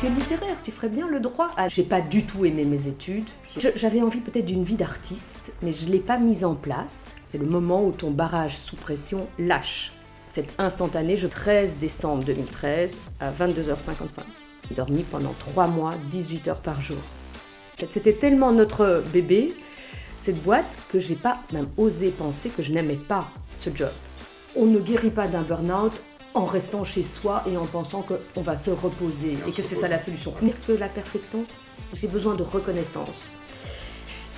tu es littéraire, tu ferais bien le droit. Ah, j'ai pas du tout aimé mes études. J'avais envie peut-être d'une vie d'artiste, mais je l'ai pas mise en place. C'est le moment où ton barrage sous pression lâche. C'est instantané, je 13 décembre 2013 à 22h55. J'ai dormi pendant 3 mois, 18 heures par jour. C'était tellement notre bébé, cette boîte, que j'ai pas même osé penser que je n'aimais pas ce job. On ne guérit pas d'un burn-out en restant chez soi et en pensant qu'on va se reposer et que c'est ça la solution. Mais que la perfection, j'ai besoin de reconnaissance.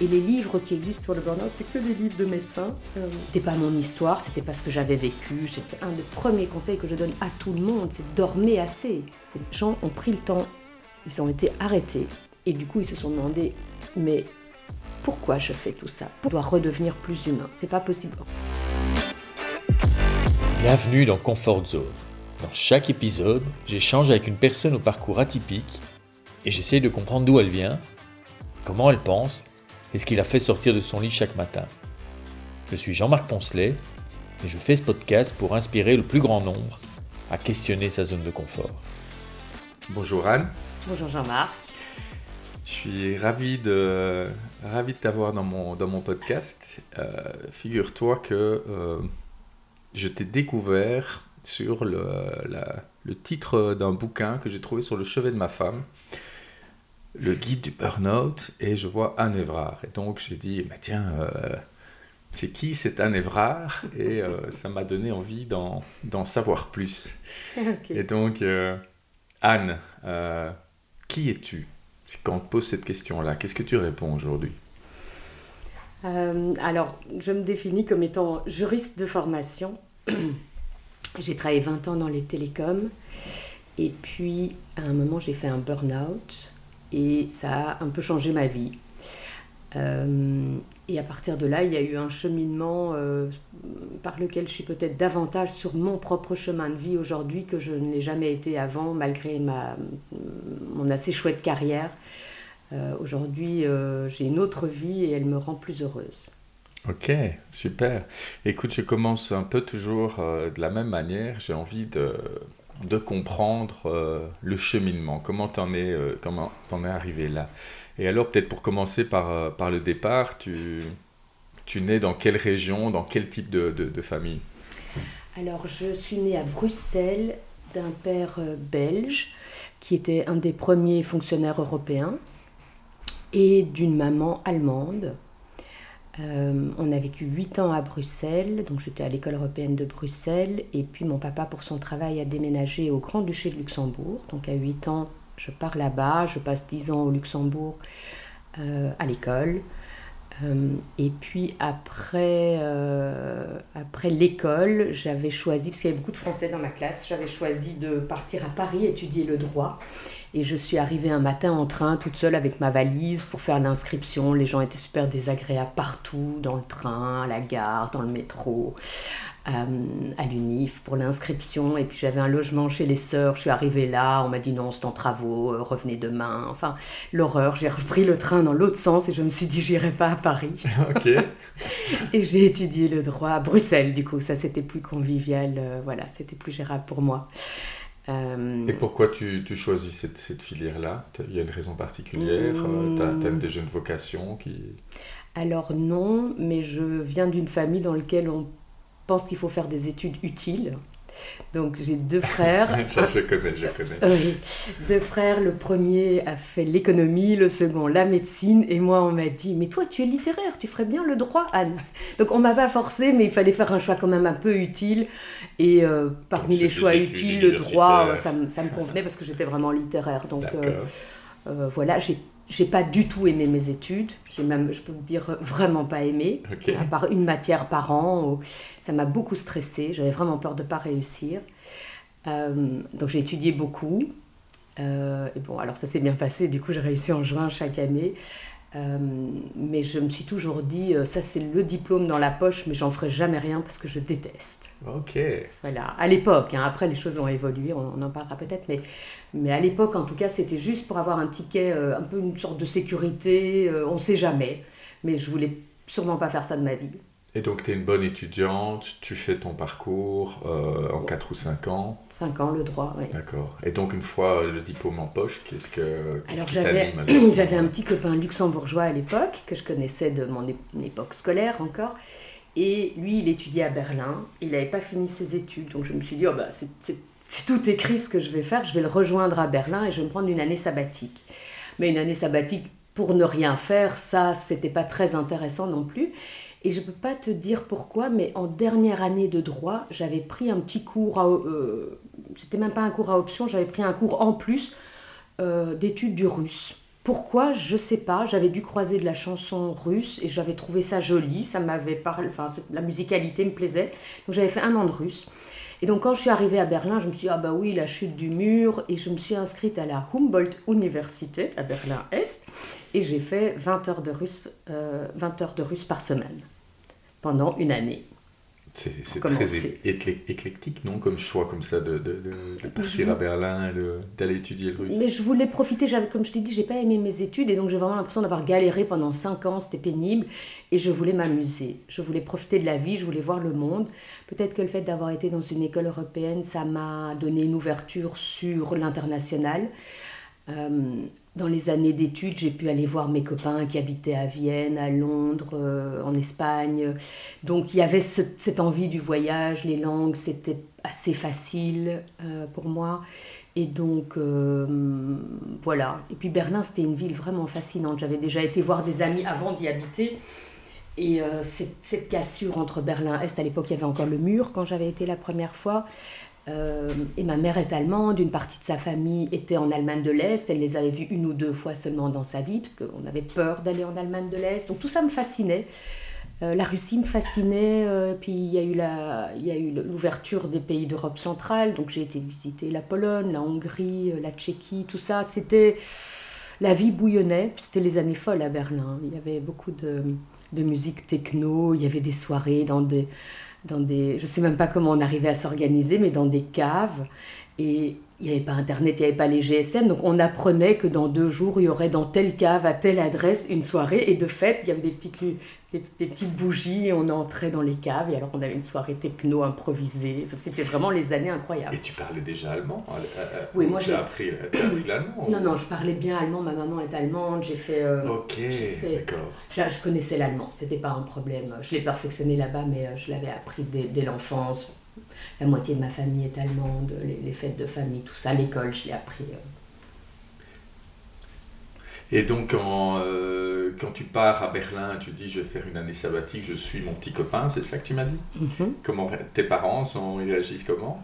Et les livres qui existent sur le burn-out, c'est que des livres de médecins. Euh, c'était pas mon histoire, c'était pas ce que j'avais vécu. C'est un des premiers conseils que je donne à tout le monde, c'est dormir assez. Les gens ont pris le temps, ils ont été arrêtés. Et du coup, ils se sont demandé, mais pourquoi je fais tout ça? Pour dois redevenir plus humain. C'est pas possible. Bienvenue dans Comfort Zone. Dans chaque épisode, j'échange avec une personne au parcours atypique et j'essaye de comprendre d'où elle vient, comment elle pense et ce qui la fait sortir de son lit chaque matin. Je suis Jean-Marc Poncelet et je fais ce podcast pour inspirer le plus grand nombre à questionner sa zone de confort. Bonjour Anne. Bonjour Jean-Marc. Je suis ravi de, ravi de t'avoir dans mon, dans mon podcast. Euh, figure-toi que euh, je t'ai découvert sur le, le titre d'un bouquin que j'ai trouvé sur le chevet de ma femme, le guide du burn-out, et je vois Anne Evrard. Et donc j'ai dit, mais tiens, euh, c'est qui cette Anne Evrard? Et euh, ça m'a donné envie d'en savoir plus. Et donc, euh, Anne, qui es-tu? Quand on te pose cette question-là, qu'est-ce que tu réponds aujourd'hui? Euh, alors, je me définis comme étant juriste de formation. j'ai travaillé 20 ans dans les télécoms. Et puis, à un moment, j'ai fait un burn-out. Et ça a un peu changé ma vie. Euh, et à partir de là, il y a eu un cheminement euh, par lequel je suis peut-être davantage sur mon propre chemin de vie aujourd'hui que je ne l'ai jamais été avant, malgré ma, mon assez chouette carrière. Euh, aujourd'hui, euh, j'ai une autre vie et elle me rend plus heureuse. Ok, super. Écoute, je commence un peu toujours euh, de la même manière. J'ai envie de, de comprendre le cheminement. Comment t'en es, comment en es arrivé là? Et alors, peut-être pour commencer par, par le départ, tu, tu nais dans quelle région, dans quel type de, de, de famille? Alors, je suis née à Bruxelles d'un père belge qui était un des premiers fonctionnaires européens et d'une maman allemande. Euh, on a vécu 8 ans à Bruxelles, donc j'étais à l'école européenne de Bruxelles, et puis mon papa, pour son travail, a déménagé au Grand-Duché de Luxembourg. Donc à 8 ans, je pars là-bas, je passe 10 ans au Luxembourg euh, à l'école. Euh, et puis après, après l'école, j'avais choisi, parce qu'il y avait beaucoup de Français dans ma classe, j'avais choisi de partir à Paris étudier le droit. Et je suis arrivée un matin en train, toute seule avec ma valise pour faire l'inscription. Les gens étaient super désagréables partout, dans le train, à la gare, dans le métro, euh, à l'UNIF pour l'inscription. Et puis j'avais un logement chez les sœurs. Je suis arrivée là, on m'a dit non, c'est en travaux, euh, revenez demain. Enfin, l'horreur. J'ai repris le train dans l'autre sens et je me suis dit, j'irai pas à Paris. Et j'ai étudié le droit à Bruxelles, du coup. Ça, c'était plus convivial. Euh, voilà, c'était plus gérable pour moi. Euh, Et pourquoi tu, tu choisis cette, cette filière-là? Il y a une raison particulière euh, Tu as, des jeunes vocations qui... Alors non, mais je viens d'une famille dans laquelle on pense qu'il faut faire des études utiles. Donc j'ai deux frères. je, connais, je connais. Oui, deux frères. Le premier a fait l'économie, le second la médecine. Et moi, on m'a dit, mais toi, tu es littéraire, tu ferais bien le droit, Anne. Donc on m'a pas forcé, mais il fallait faire un choix quand même un peu utile. Et euh, parmi les choix utiles, le droit, ça, ça, me convenait parce que j'étais vraiment littéraire. Donc euh, euh, voilà, j'ai j'ai pas du tout aimé mes études. J'ai même, je peux me dire, vraiment pas aimé. À part une matière par an. Ça m'a beaucoup stressé. J'avais vraiment peur de pas réussir. Euh, donc j'ai étudié beaucoup. Euh, et bon, alors ça s'est bien passé. Du coup, j'ai réussi en juin chaque année. Euh, mais je me suis toujours dit, euh, ça c'est le diplôme dans la poche, mais j'en ferai jamais rien parce que je déteste. Ok. Voilà, à l'époque, hein, après les choses ont évolué, on, en parlera peut-être, mais, mais à l'époque en tout cas c'était juste pour avoir un ticket, euh, un peu une sorte de sécurité, on ne sait jamais, mais je voulais sûrement pas faire ça de ma vie. Et donc, tu es une bonne étudiante, tu fais ton parcours euh, en 4 ou 5 ans. 5 ans, le droit, oui. D'accord. Et donc, une fois le diplôme en poche, qu'est-ce que. Qu Alors, j'avais, un moment-là petit copain luxembourgeois à l'époque, que je connaissais de mon ép- époque scolaire encore. Et lui, il étudiait à Berlin. Il n'avait pas fini ses études. Donc, je me suis dit, oh, bah, c'est tout écrit ce que je vais faire. Je vais le rejoindre à Berlin et je vais me prendre une année sabbatique. Mais une année sabbatique pour ne rien faire, ça, c'était pas très intéressant non plus. Et je peux pas te dire pourquoi, mais en dernière année de droit, j'avais pris un petit cours, à, euh, c'était même pas un cours à option, j'avais pris un cours en plus euh, d'études du russe. Pourquoi? Je sais pas. J'avais dû croiser de la chanson russe et j'avais trouvé ça joli. Ça m'avait parlé. Enfin, la musicalité me plaisait. Donc j'avais fait un an de russe. Et donc quand je suis arrivée à Berlin, je me suis dit ah bah oui la chute du mur et je me suis inscrite à la Humboldt Universität à Berlin Est et j'ai fait 20 heures de russe, euh, 20 heures de russe par semaine pendant une année. C'est, très éclectique, non? Comme choix comme ça de, de, partir à Berlin et d'aller étudier le russe. Mais je voulais profiter, comme je t'ai dit, j'ai pas aimé mes études et donc j'ai vraiment l'impression d'avoir galéré pendant 5 ans, c'était pénible et je voulais m'amuser. Je voulais profiter de la vie, je voulais voir le monde. Peut-être que le fait d'avoir été dans une école européenne, ça m'a donné une ouverture sur l'international. Euh, dans les années d'études, j'ai pu aller voir mes copains qui habitaient à Vienne, à Londres, euh, en Espagne. Donc il y avait ce- cette envie du voyage, les langues, c'était assez facile euh, pour moi. Et donc, voilà. Et puis Berlin, c'était une ville vraiment fascinante. J'avais déjà été voir des amis avant d'y habiter. Et cette, cette cassure entre Berlin-Est, à l'époque, il y avait encore le mur quand j'avais été la première fois. Euh, et ma mère est allemande, une partie de sa famille était en Allemagne de l'Est, elle les avait vus une ou deux fois seulement dans sa vie, parce qu'on avait peur d'aller en Allemagne de l'Est. Donc tout ça me fascinait. Euh, la Russie me fascinait, euh, puis il y a eu l'ouverture des pays d'Europe centrale, donc j'ai été visiter la Pologne, la Hongrie, la Tchéquie, tout ça. C'était. La vie bouillonnait, puis c'était les années folles à Berlin. Il y avait beaucoup de, de musique techno, il y avait des soirées dans des, dans des. Je sais même pas comment on arrivait à s'organiser, mais dans des caves. Et il n'y avait pas Internet, il n'y avait pas les GSM, donc on apprenait que dans deux jours, il y aurait dans telle cave, à telle adresse, une soirée. Et de fait, il y avait des petites, des, des petites bougies, et on entrait dans les caves, et alors on avait une soirée techno improvisée. Enfin, C'était vraiment les années incroyables. Et tu parlais déjà allemand euh, euh, Oui, ou moi, j'ai- appris, as appris l'allemand Non, ou- non, je parlais bien allemand, ma maman est allemande, j'ai fait... euh, Ok, j'ai fait- d'accord. Je, je connaissais l'allemand, c'était pas un problème. Je l'ai perfectionné là-bas, mais euh, je l'avais appris dès, dès l'enfance. La moitié de ma famille est allemande, les, les fêtes de famille, tout ça, l'école, je l'ai appris. Et donc, quand, euh, quand tu pars à Berlin, tu dis je vais faire une année sabbatique, je suis mon petit copain, c'est ça que tu m'as dit? Mhm. Comment tes parents sont, ils réagissent comment?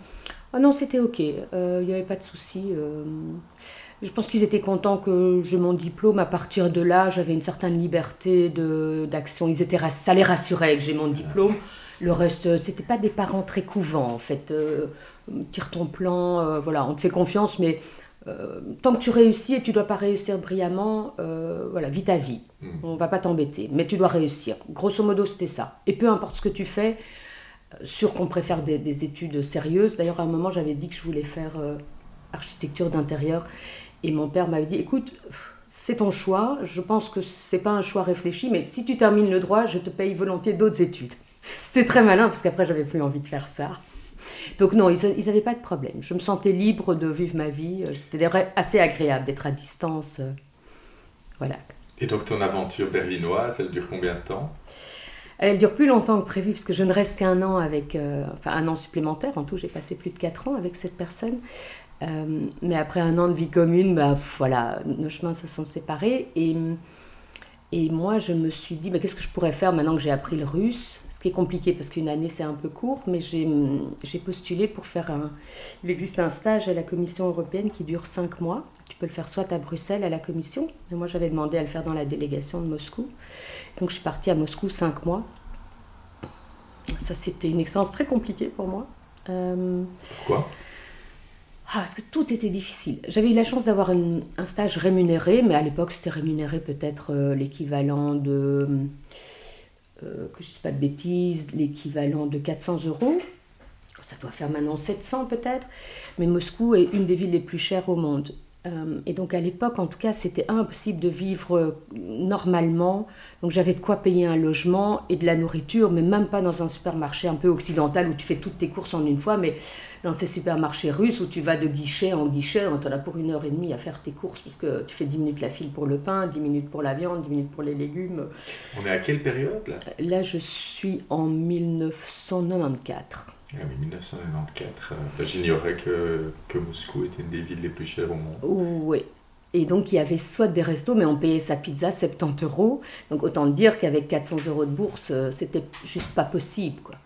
Ah non, c'était ok, Euh, il n'y avait pas de souci. euh. Je pense qu'ils étaient contents que j'ai mon diplôme. À partir de là, j'avais une certaine liberté d'action. Ils étaient, rass- ça les rassurait que j'ai mon diplôme. Le reste, euh, c'était pas des parents très couvents en fait. Tire ton plan, voilà, on te fait confiance, mais euh, tant que tu réussis et tu dois pas réussir brillamment, euh, voilà, vis ta vie. Mm. On va pas t'embêter, mais tu dois réussir. Grosso modo, c'était ça. Et peu importe ce que tu fais, euh, sûr qu'on préfère des, des études sérieuses. D'ailleurs, à un moment, j'avais dit que je voulais faire euh, architecture d'intérieur, et mon père m'avait dit, écoute, c'est ton choix. Je pense que c'est pas un choix réfléchi, mais si tu termines le droit, je te paye volontiers d'autres études. C'était très malin parce qu'après, j'avais plus envie de faire ça. Donc non, ils n'avaient pas de problème. Je me sentais libre de vivre ma vie. Euh, C'était assez agréable d'être à distance. euh, Voilà. Et donc, ton aventure berlinoise, elle dure combien de temps? Elle dure plus longtemps que prévu, parce que je ne reste qu'un an avec, euh, enfin un an supplémentaire. En tout, j'ai passé plus de quatre ans avec cette personne. Euh, mais après un an de vie commune, bah, voilà, nos chemins se sont séparés. Et, et moi, je me suis dit, bah, qu'est-ce que je pourrais faire maintenant que j'ai appris le russe? Ce qui est compliqué, parce qu'une année, c'est un peu court, mais j'ai postulé pour faire un... Il existe un stage à la Commission européenne qui dure cinq mois. Tu peux le faire soit à Bruxelles, à la Commission, mais moi, j'avais demandé à le faire dans la délégation de Moscou. Donc, je suis partie à Moscou cinq mois. Ça, c'était une expérience très compliquée pour moi. Euh, Pourquoi ah, parce que tout était difficile. J'avais eu la chance d'avoir un stage rémunéré, mais à l'époque, c'était rémunéré peut-être euh, l'équivalent de, euh, je ne dise pas de bêtises, l'équivalent de 400 euros. Ça doit faire maintenant 700 peut-être. Mais Moscou est une des villes les plus chères au monde. Euh, et donc à l'époque, en tout cas, c'était impossible de vivre euh, normalement. Donc j'avais de quoi payer un logement et de la nourriture, mais même pas dans un supermarché un peu occidental où tu fais toutes tes courses en une fois, mais dans ces supermarchés russes où tu vas de guichet en guichet, on t'en a pour une heure et demie à faire tes courses parce que tu fais 10 minutes la file pour le pain, 10 minutes pour la viande, 10 minutes pour les légumes. On est à quelle période là? Là, je suis en 1994. Ah oui, 1994. Euh, j'ignorais que, que Moscou était une des villes les plus chères au monde. Oui. Et donc, il y avait soit des restos, mais on payait sa pizza 70 euros. Donc, autant dire qu'avec 400 euros de bourse, euh, c'était juste pas possible. Quoi.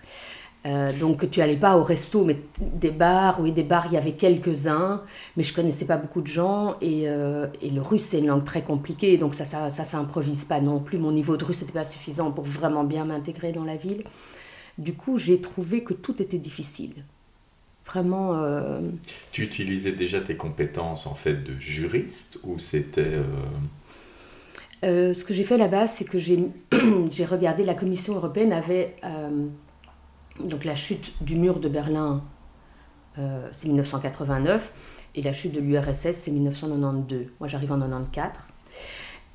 Euh, donc, tu allais pas au resto, mais des bars, oui, des bars, il y avait quelques-uns, mais je connaissais pas beaucoup de gens. Et, et le russe, c'est une langue très compliquée, donc ça, ça, ça s'improvise pas non plus. Mon niveau de russe n'était pas suffisant pour vraiment bien m'intégrer dans la ville. Du coup, j'ai trouvé que tout était difficile. Vraiment. Euh, tu utilisais déjà tes compétences en fait de juriste ou c'était. Euh, euh, ce que j'ai fait là-bas, c'est que j'ai regardé, la Commission européenne avait. donc la chute du mur de Berlin, c'est 1989, et la chute de l'URSS, c'est 1992. Moi, j'arrive en 94.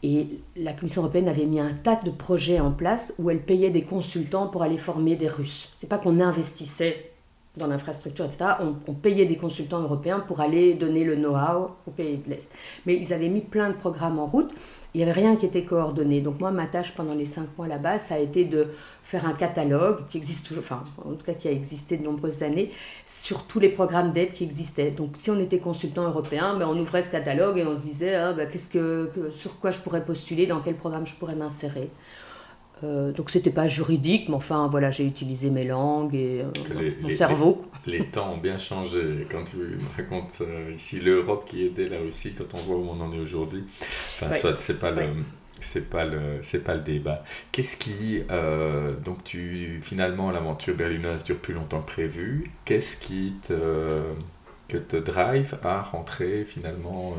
Et la Commission européenne avait mis un tas de projets en place où elle payait des consultants pour aller former des Russes. C'est pas qu'on investissait dans l'infrastructure, etc. On, payait des consultants européens pour aller donner le know-how aux pays de l'Est. Mais ils avaient mis plein de programmes en route il n'y avait rien qui était coordonné. Donc moi, ma tâche pendant les cinq mois là-bas, ça a été de faire un catalogue qui existe toujours, enfin en tout cas qui a existé de nombreuses années, sur tous les programmes d'aide qui existaient. Donc si on était consultant européen, ben, on ouvrait ce catalogue et on se disait ah, ben, qu'est-ce que, sur quoi je pourrais postuler, dans quel programme je pourrais m'insérer. Euh, donc c'était pas juridique, mais enfin voilà, j'ai utilisé mes langues et euh, mon cerveau. Les, temps ont bien changé. Quand tu me racontes euh, ici l'Europe qui aidait la Russie, quand on voit où on en est aujourd'hui, enfin soit c'est pas le c'est pas le c'est pas le débat. Qu'est-ce qui donc tu finalement l'aventure berlinoise dure plus longtemps que prévu. Qu'est-ce qui te que te drive à rentrer finalement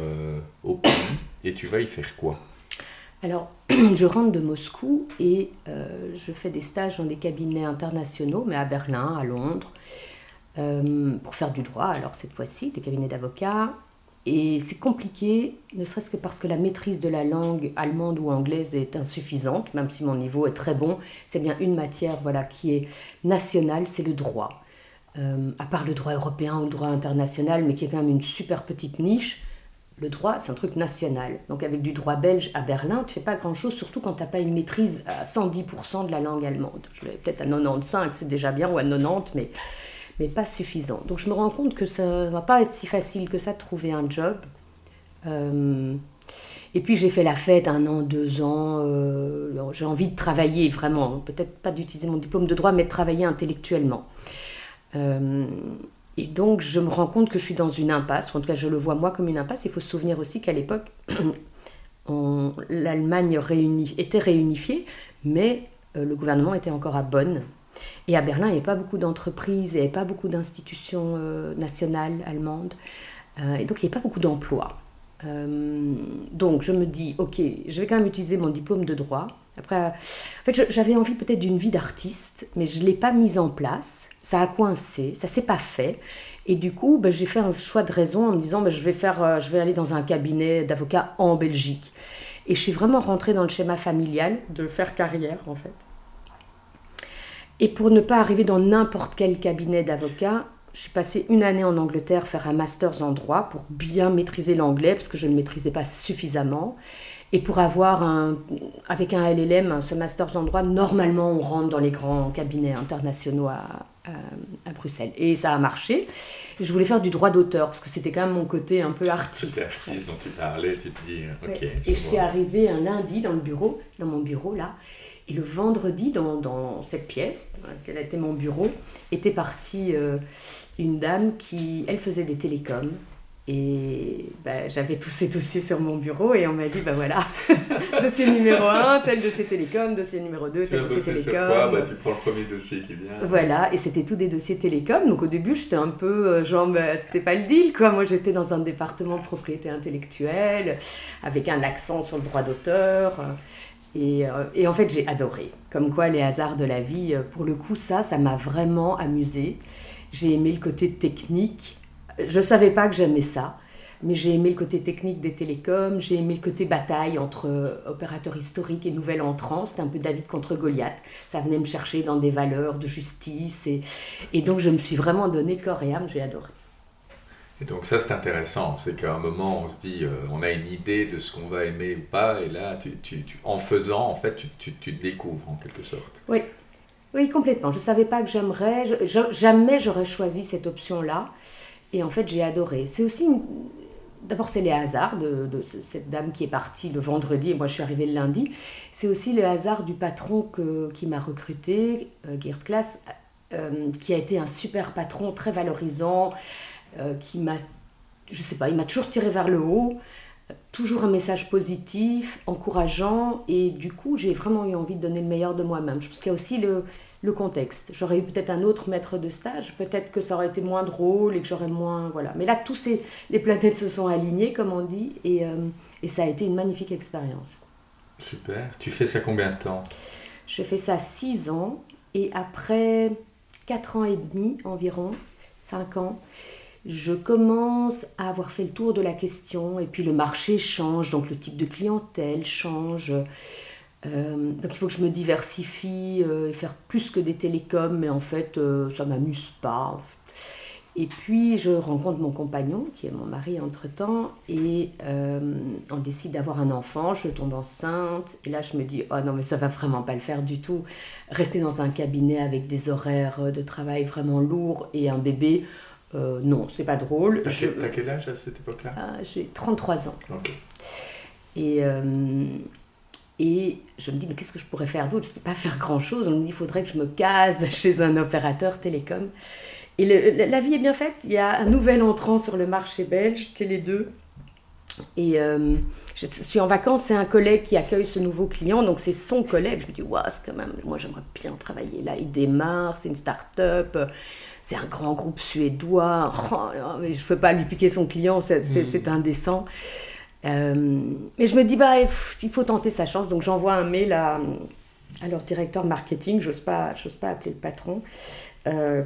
au pays? Et tu vas y faire quoi? Alors, je rentre de Moscou et euh, je fais des stages dans des cabinets internationaux, mais à Berlin, à Londres, euh, pour faire du droit, alors cette fois-ci, des cabinets d'avocats. Et c'est compliqué, ne serait-ce que parce que la maîtrise de la langue allemande ou anglaise est insuffisante, même si mon niveau est très bon. C'est bien une matière voilà, qui est nationale, c'est le droit. Euh, à part le droit européen ou le droit international, mais qui est quand même une super petite niche, le droit, c'est un truc national. Donc avec du droit belge à Berlin, tu fais pas grand-chose, surtout quand tu n'as pas une maîtrise à 110% de la langue allemande. Je l'avais peut-être à 95, c'est déjà bien, ou à 90, mais, mais pas suffisant. Donc je me rends compte que ça va pas être si facile que ça de trouver un job. Euh, et puis j'ai fait la fête un an, deux ans. Euh, j'ai envie de travailler vraiment, peut-être pas d'utiliser mon diplôme de droit, mais de travailler intellectuellement. Euh, et donc, je me rends compte que je suis dans une impasse, en tout cas, je le vois moi comme une impasse. Il faut se souvenir aussi qu'à l'époque, l'Allemagne était réunifiée, mais euh, le gouvernement était encore à Bonn. Et à Berlin, il n'y avait pas beaucoup d'entreprises, il n'y avait pas beaucoup d'institutions euh, nationales allemandes. Euh, et donc, il n'y avait pas beaucoup d'emplois. Donc, je me dis, OK, je vais quand même utiliser mon diplôme de droit après, en fait, j'avais envie peut-être d'une vie d'artiste, mais je ne l'ai pas mise en place. Ça a coincé, ça s'est pas fait. Et du coup, ben, j'ai fait un choix de raison en me disant, ben, je, vais faire, euh, je vais aller dans un cabinet d'avocat en Belgique. Et je suis vraiment rentrée dans le schéma familial de faire carrière, en fait. Et pour ne pas arriver dans n'importe quel cabinet d'avocat, je suis passée une année en Angleterre faire un master en droit pour bien maîtriser l'anglais, parce que je ne le maîtrisais pas suffisamment. Et pour avoir un, avec un LLM, ce master en droit, normalement on rentre dans les grands cabinets internationaux à, à, Bruxelles. Et ça a marché. Je voulais faire du droit d'auteur parce que c'était quand même mon côté un peu artiste. artiste dont tu parlais, tu te dis, ok. Et je suis arrivée un lundi dans le bureau, dans mon bureau là. Et le vendredi, dans, dans cette pièce, qui était mon bureau, était partie euh, une dame qui, elle faisait des télécoms et bah, j'avais tous ces dossiers sur mon bureau et on m'a dit, ben voilà, dossier numéro 1, tel dossier télécom, dossier numéro 2, tel dossier télécom. bah, tu prends le premier dossier qui vient. Voilà, et c'était tous des dossiers télécom. Donc au début, j'étais un peu, euh, genre, c'était pas le deal, quoi. Moi, j'étais dans un département propriété intellectuelle, avec un accent sur le droit d'auteur. Et, euh, et, en fait, j'ai adoré. Comme quoi, les hasards de la vie, euh, pour le coup, ça, ça m'a vraiment amusé. J'ai aimé le côté technique je ne savais pas que j'aimais ça. mais j'ai aimé le côté technique des télécoms, j'ai aimé le côté bataille entre euh, opérateurs historiques et nouvel entrants. C'était un peu David contre Goliath. Ça venait me chercher dans des valeurs de justice. Et, et donc, je me suis vraiment donné corps et âme. J'ai adoré. Et donc ça c'est intéressant, c'est qu'à un moment on se dit, euh, on a une idée de ce qu'on va aimer ou pas, et là en faisant en fait tu, tu, découvres en quelque sorte. Oui, oui complètement. Je ne savais pas que j'aimerais, jamais j'aurais choisi cette option-là, et en fait j'ai adoré. C'est aussi D'abord, c'est les hasards de, cette dame qui est partie le vendredi et moi je suis arrivée le lundi. C'est aussi le hasard du patron qui m'a recruté, euh, Geert Klaas, euh, qui a été un super patron, très valorisant, qui m'a, je sais pas, il m'a toujours tiré vers le haut, toujours un message positif, encourageant, et du coup, j'ai vraiment eu envie de donner le meilleur de moi-même. Je pense qu'il y a aussi le, le contexte. J'aurais eu peut-être un autre maître de stage, peut-être que ça aurait été moins drôle et que j'aurais moins. Voilà. Mais là, tous ces, les planètes se sont alignées, comme on dit, et, euh, et ça a été une magnifique expérience. Super. Tu fais ça combien de temps? Je fais ça six ans, et après quatre ans et demi environ, cinq ans, je commence à avoir fait le tour de la question et puis le marché change, donc le type de clientèle change. Euh, donc il faut que je me diversifie euh, et faire plus que des télécoms, mais en fait euh, ça m'amuse pas. Et puis je rencontre mon compagnon, qui est mon mari entre-temps, et on décide d'avoir un enfant, je tombe enceinte, et là je me dis, oh non mais ça va vraiment pas le faire du tout. Rester dans un cabinet avec des horaires de travail vraiment lourds et un bébé, euh, non, c'est pas drôle. T'as quel, quel, âge à cette époque-là? Ah, J'ai 33 ans. Et, euh, et je me dis, mais qu'est-ce que je pourrais faire d'autre? Je ne sais pas faire grand-chose. On me dit, il faudrait que je me case chez un opérateur télécom. Et la vie est bien faite. Il y a un nouvel entrant sur le marché belge, Télé 2, et euh, je suis en vacances, c'est un collègue qui accueille ce nouveau client, donc c'est son collègue. Je me dis, waouh, c'est quand même, moi j'aimerais bien travailler là. Il démarre, c'est une start-up, c'est un grand groupe suédois. Oh, mais je ne peux pas lui piquer son client, c'est mm. indécent. Euh, et je me dis, bah, il faut tenter sa chance. Donc j'envoie un mail à, à leur directeur marketing, j'ose pas, pas appeler le patron. Euh,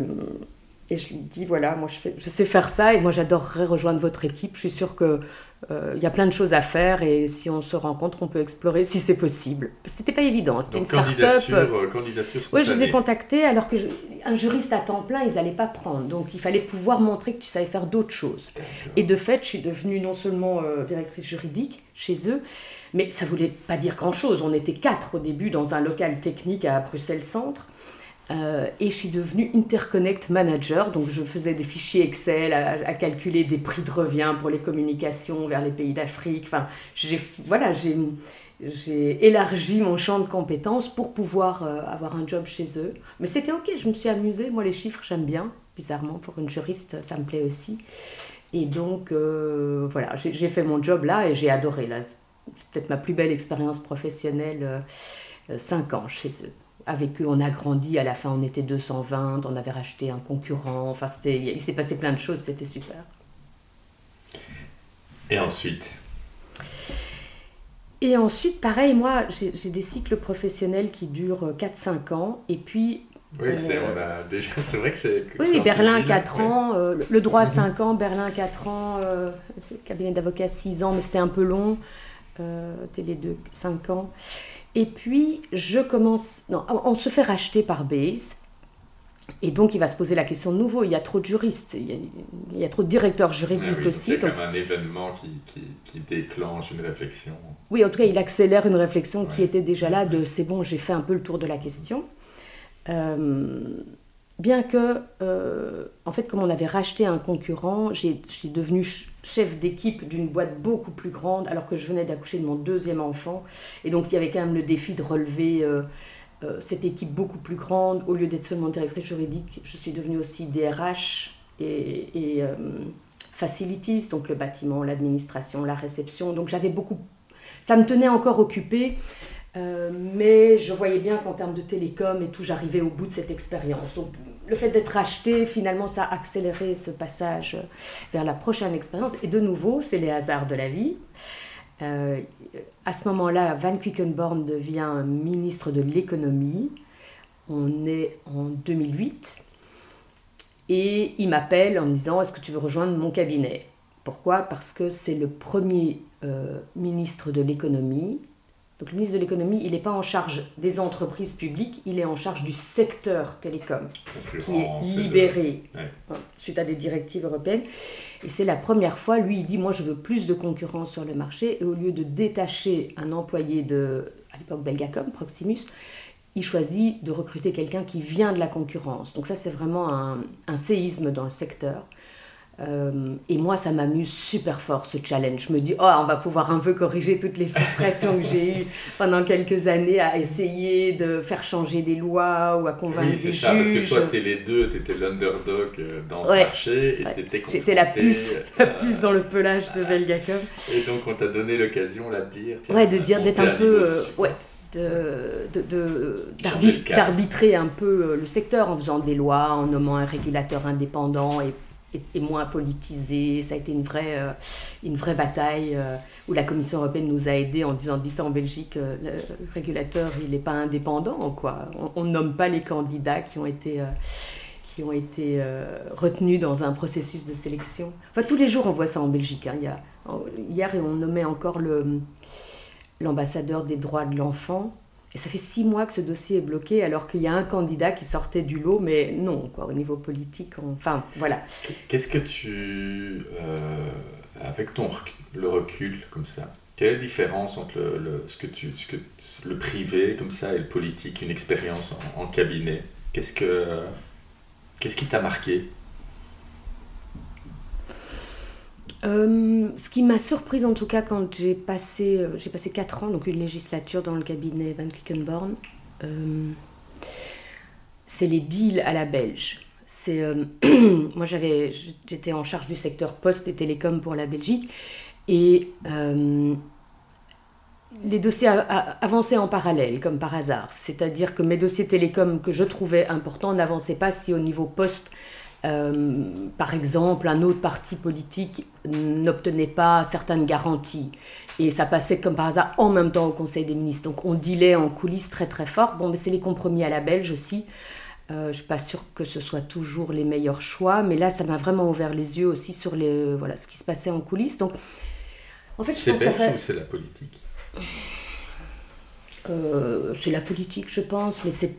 et je lui dis, voilà, moi je, fais, je sais faire ça et moi j'adorerais rejoindre votre équipe. Je suis sûre qu'il euh, y a plein de choses à faire et si on se rencontre, on peut explorer si c'est possible. C'était pas évident, c'était une start-up. Candidature, euh, candidature oui, je les ai contactés alors que un juriste à temps plein, ils n'allaient pas prendre. Donc il fallait pouvoir montrer que tu savais faire d'autres choses. Et de fait, je suis devenue non seulement euh, directrice juridique chez eux, mais ça voulait pas dire grand-chose. On était quatre au début dans un local technique à Bruxelles-Centre. Euh, et je suis devenue Interconnect Manager, donc je faisais des fichiers Excel à, calculer des prix de revient pour les communications vers les pays d'Afrique. Enfin, j'ai voilà, j'ai élargi mon champ de compétences pour pouvoir euh, avoir un job chez eux. Mais c'était ok, je me suis amusée. Moi, les chiffres, j'aime bien. Bizarrement, pour une juriste, ça me plaît aussi. Et donc, euh, voilà, j'ai fait mon job là et j'ai adoré. C'est peut-être ma plus belle expérience professionnelle, 5 ans chez eux avec eux, on a grandi. À la fin, on était 220. On avait racheté un concurrent. Enfin, il s'est passé plein de choses. C'était super. Et ensuite? Et ensuite, pareil, moi, j'ai des cycles professionnels qui durent 4-5 ans. Et puis. Oui, c'est euh, vrai que c'est. Oui, Berlin 4 ans, euh, le droit 5 mhm. ans, Berlin 4 ans, euh, cabinet d'avocat 6 ans, mais c'était un peu long. télé 2, 5 ans. Et puis, je commence. Non, on se fait racheter par Base. Et donc, il va se poser la question de nouveau. Il y a trop de juristes, il y a, trop de directeurs juridiques ah aussi. C'est comme un événement qui, qui, qui, déclenche une réflexion. Oui, en tout cas, il accélère une réflexion qui était déjà là de c'est bon, j'ai fait un peu le tour de la question. Euh, bien que, euh, en fait, comme on avait racheté un concurrent, j'ai devenu chef d'équipe d'une boîte beaucoup plus grande, alors que je venais d'accoucher de mon deuxième enfant. Et donc, il y avait quand même le défi de relever euh, euh, cette équipe beaucoup plus grande. Au lieu d'être seulement directrice juridique, je suis devenue aussi DRH et, et facilities, donc le bâtiment, l'administration, la réception. Donc, j'avais beaucoup. Ça me tenait encore occupée. Euh, mais je voyais bien qu'en termes de télécom et tout, j'arrivais au bout de cette expérience. Donc, le fait d'être acheté, finalement, ça a accéléré ce passage vers la prochaine expérience. Et de nouveau, c'est les hasards de la vie. Euh, à ce moment-là, Van Quickenborn devient ministre de l'économie. On est en 2008. Et il m'appelle en me disant Est-ce que tu veux rejoindre mon cabinet? Pourquoi? Parce que c'est le premier euh, ministre de l'économie. Donc le ministre de l'économie, il n'est pas en charge des entreprises publiques, il est en charge du secteur télécom, qui est libéré hein, suite à des directives européennes. Et c'est la première fois, lui, il dit, moi je veux plus de concurrence sur le marché, et au lieu de détacher un employé de, à l'époque Belgacom, Proximus, il choisit de recruter quelqu'un qui vient de la concurrence. Donc ça, c'est vraiment un, un séisme dans le secteur. Euh, et moi, ça m'amuse super fort ce challenge. Je me dis, oh, on va pouvoir un peu corriger toutes les frustrations que j'ai eues pendant quelques années à essayer de faire changer des lois ou à convaincre oui, c'est ça, parce que toi, tu es les deux, tu étais l'underdog euh, dans ce marché et tu étais J'étais la puce, la puce dans le pelage de Belgacom. Et donc, on t'a donné l'occasion là de dire. Ouais, de dire, d'être un peu. Euh, ouais, d'arbitrer de, de, un peu le secteur en faisant des lois, en nommant un régulateur indépendant et et, moins politisé. Ça a été une vraie, euh, une vraie bataille euh, où la Commission européenne nous a aidés en disant, dites en Belgique, euh, le régulateur, il n'est pas indépendant. Quoi. On ne nomme pas les candidats qui ont été, qui ont été retenus dans un processus de sélection. Enfin, tous les jours, on voit ça en Belgique. Hein. Hier, on nommait encore l'ambassadeur des droits de l'enfant et ça fait six mois que ce dossier est bloqué alors qu'il y a un candidat qui sortait du lot, mais non, quoi, au niveau politique, enfin voilà. Qu'est-ce que tu, euh, avec ton le recul comme ça, quelle différence entre le, ce que tu, ce que, le privé comme ça et le politique, une expérience en, en cabinet? Qu'est-ce que, qu'est-ce qui t'a marqué? Euh, ce qui m'a surprise en tout cas quand j'ai passé, euh, j'ai passé 4 ans, donc une législature dans le cabinet Van Quickenborn, euh, c'est les deals à la belge. C'est, moi j'étais en charge du secteur poste et télécom pour la Belgique et les dossiers avançaient en parallèle, comme par hasard. C'est-à-dire que mes dossiers télécom que je trouvais importants n'avançaient pas si au niveau poste euh, par exemple, un autre parti politique n'obtenait pas certaines garanties. Et ça passait comme par hasard en même temps au Conseil des ministres. Donc on dealait en coulisses très très fort. Bon, mais c'est les compromis à la belge aussi. Euh, je ne suis pas sûre que ce soit toujours les meilleurs choix, mais là, ça m'a vraiment ouvert les yeux aussi sur les, voilà, ce qui se passait en coulisses. Donc, en fait, c'est belge ou c'est la politique? Euh, c'est la politique, je pense, mais c'est,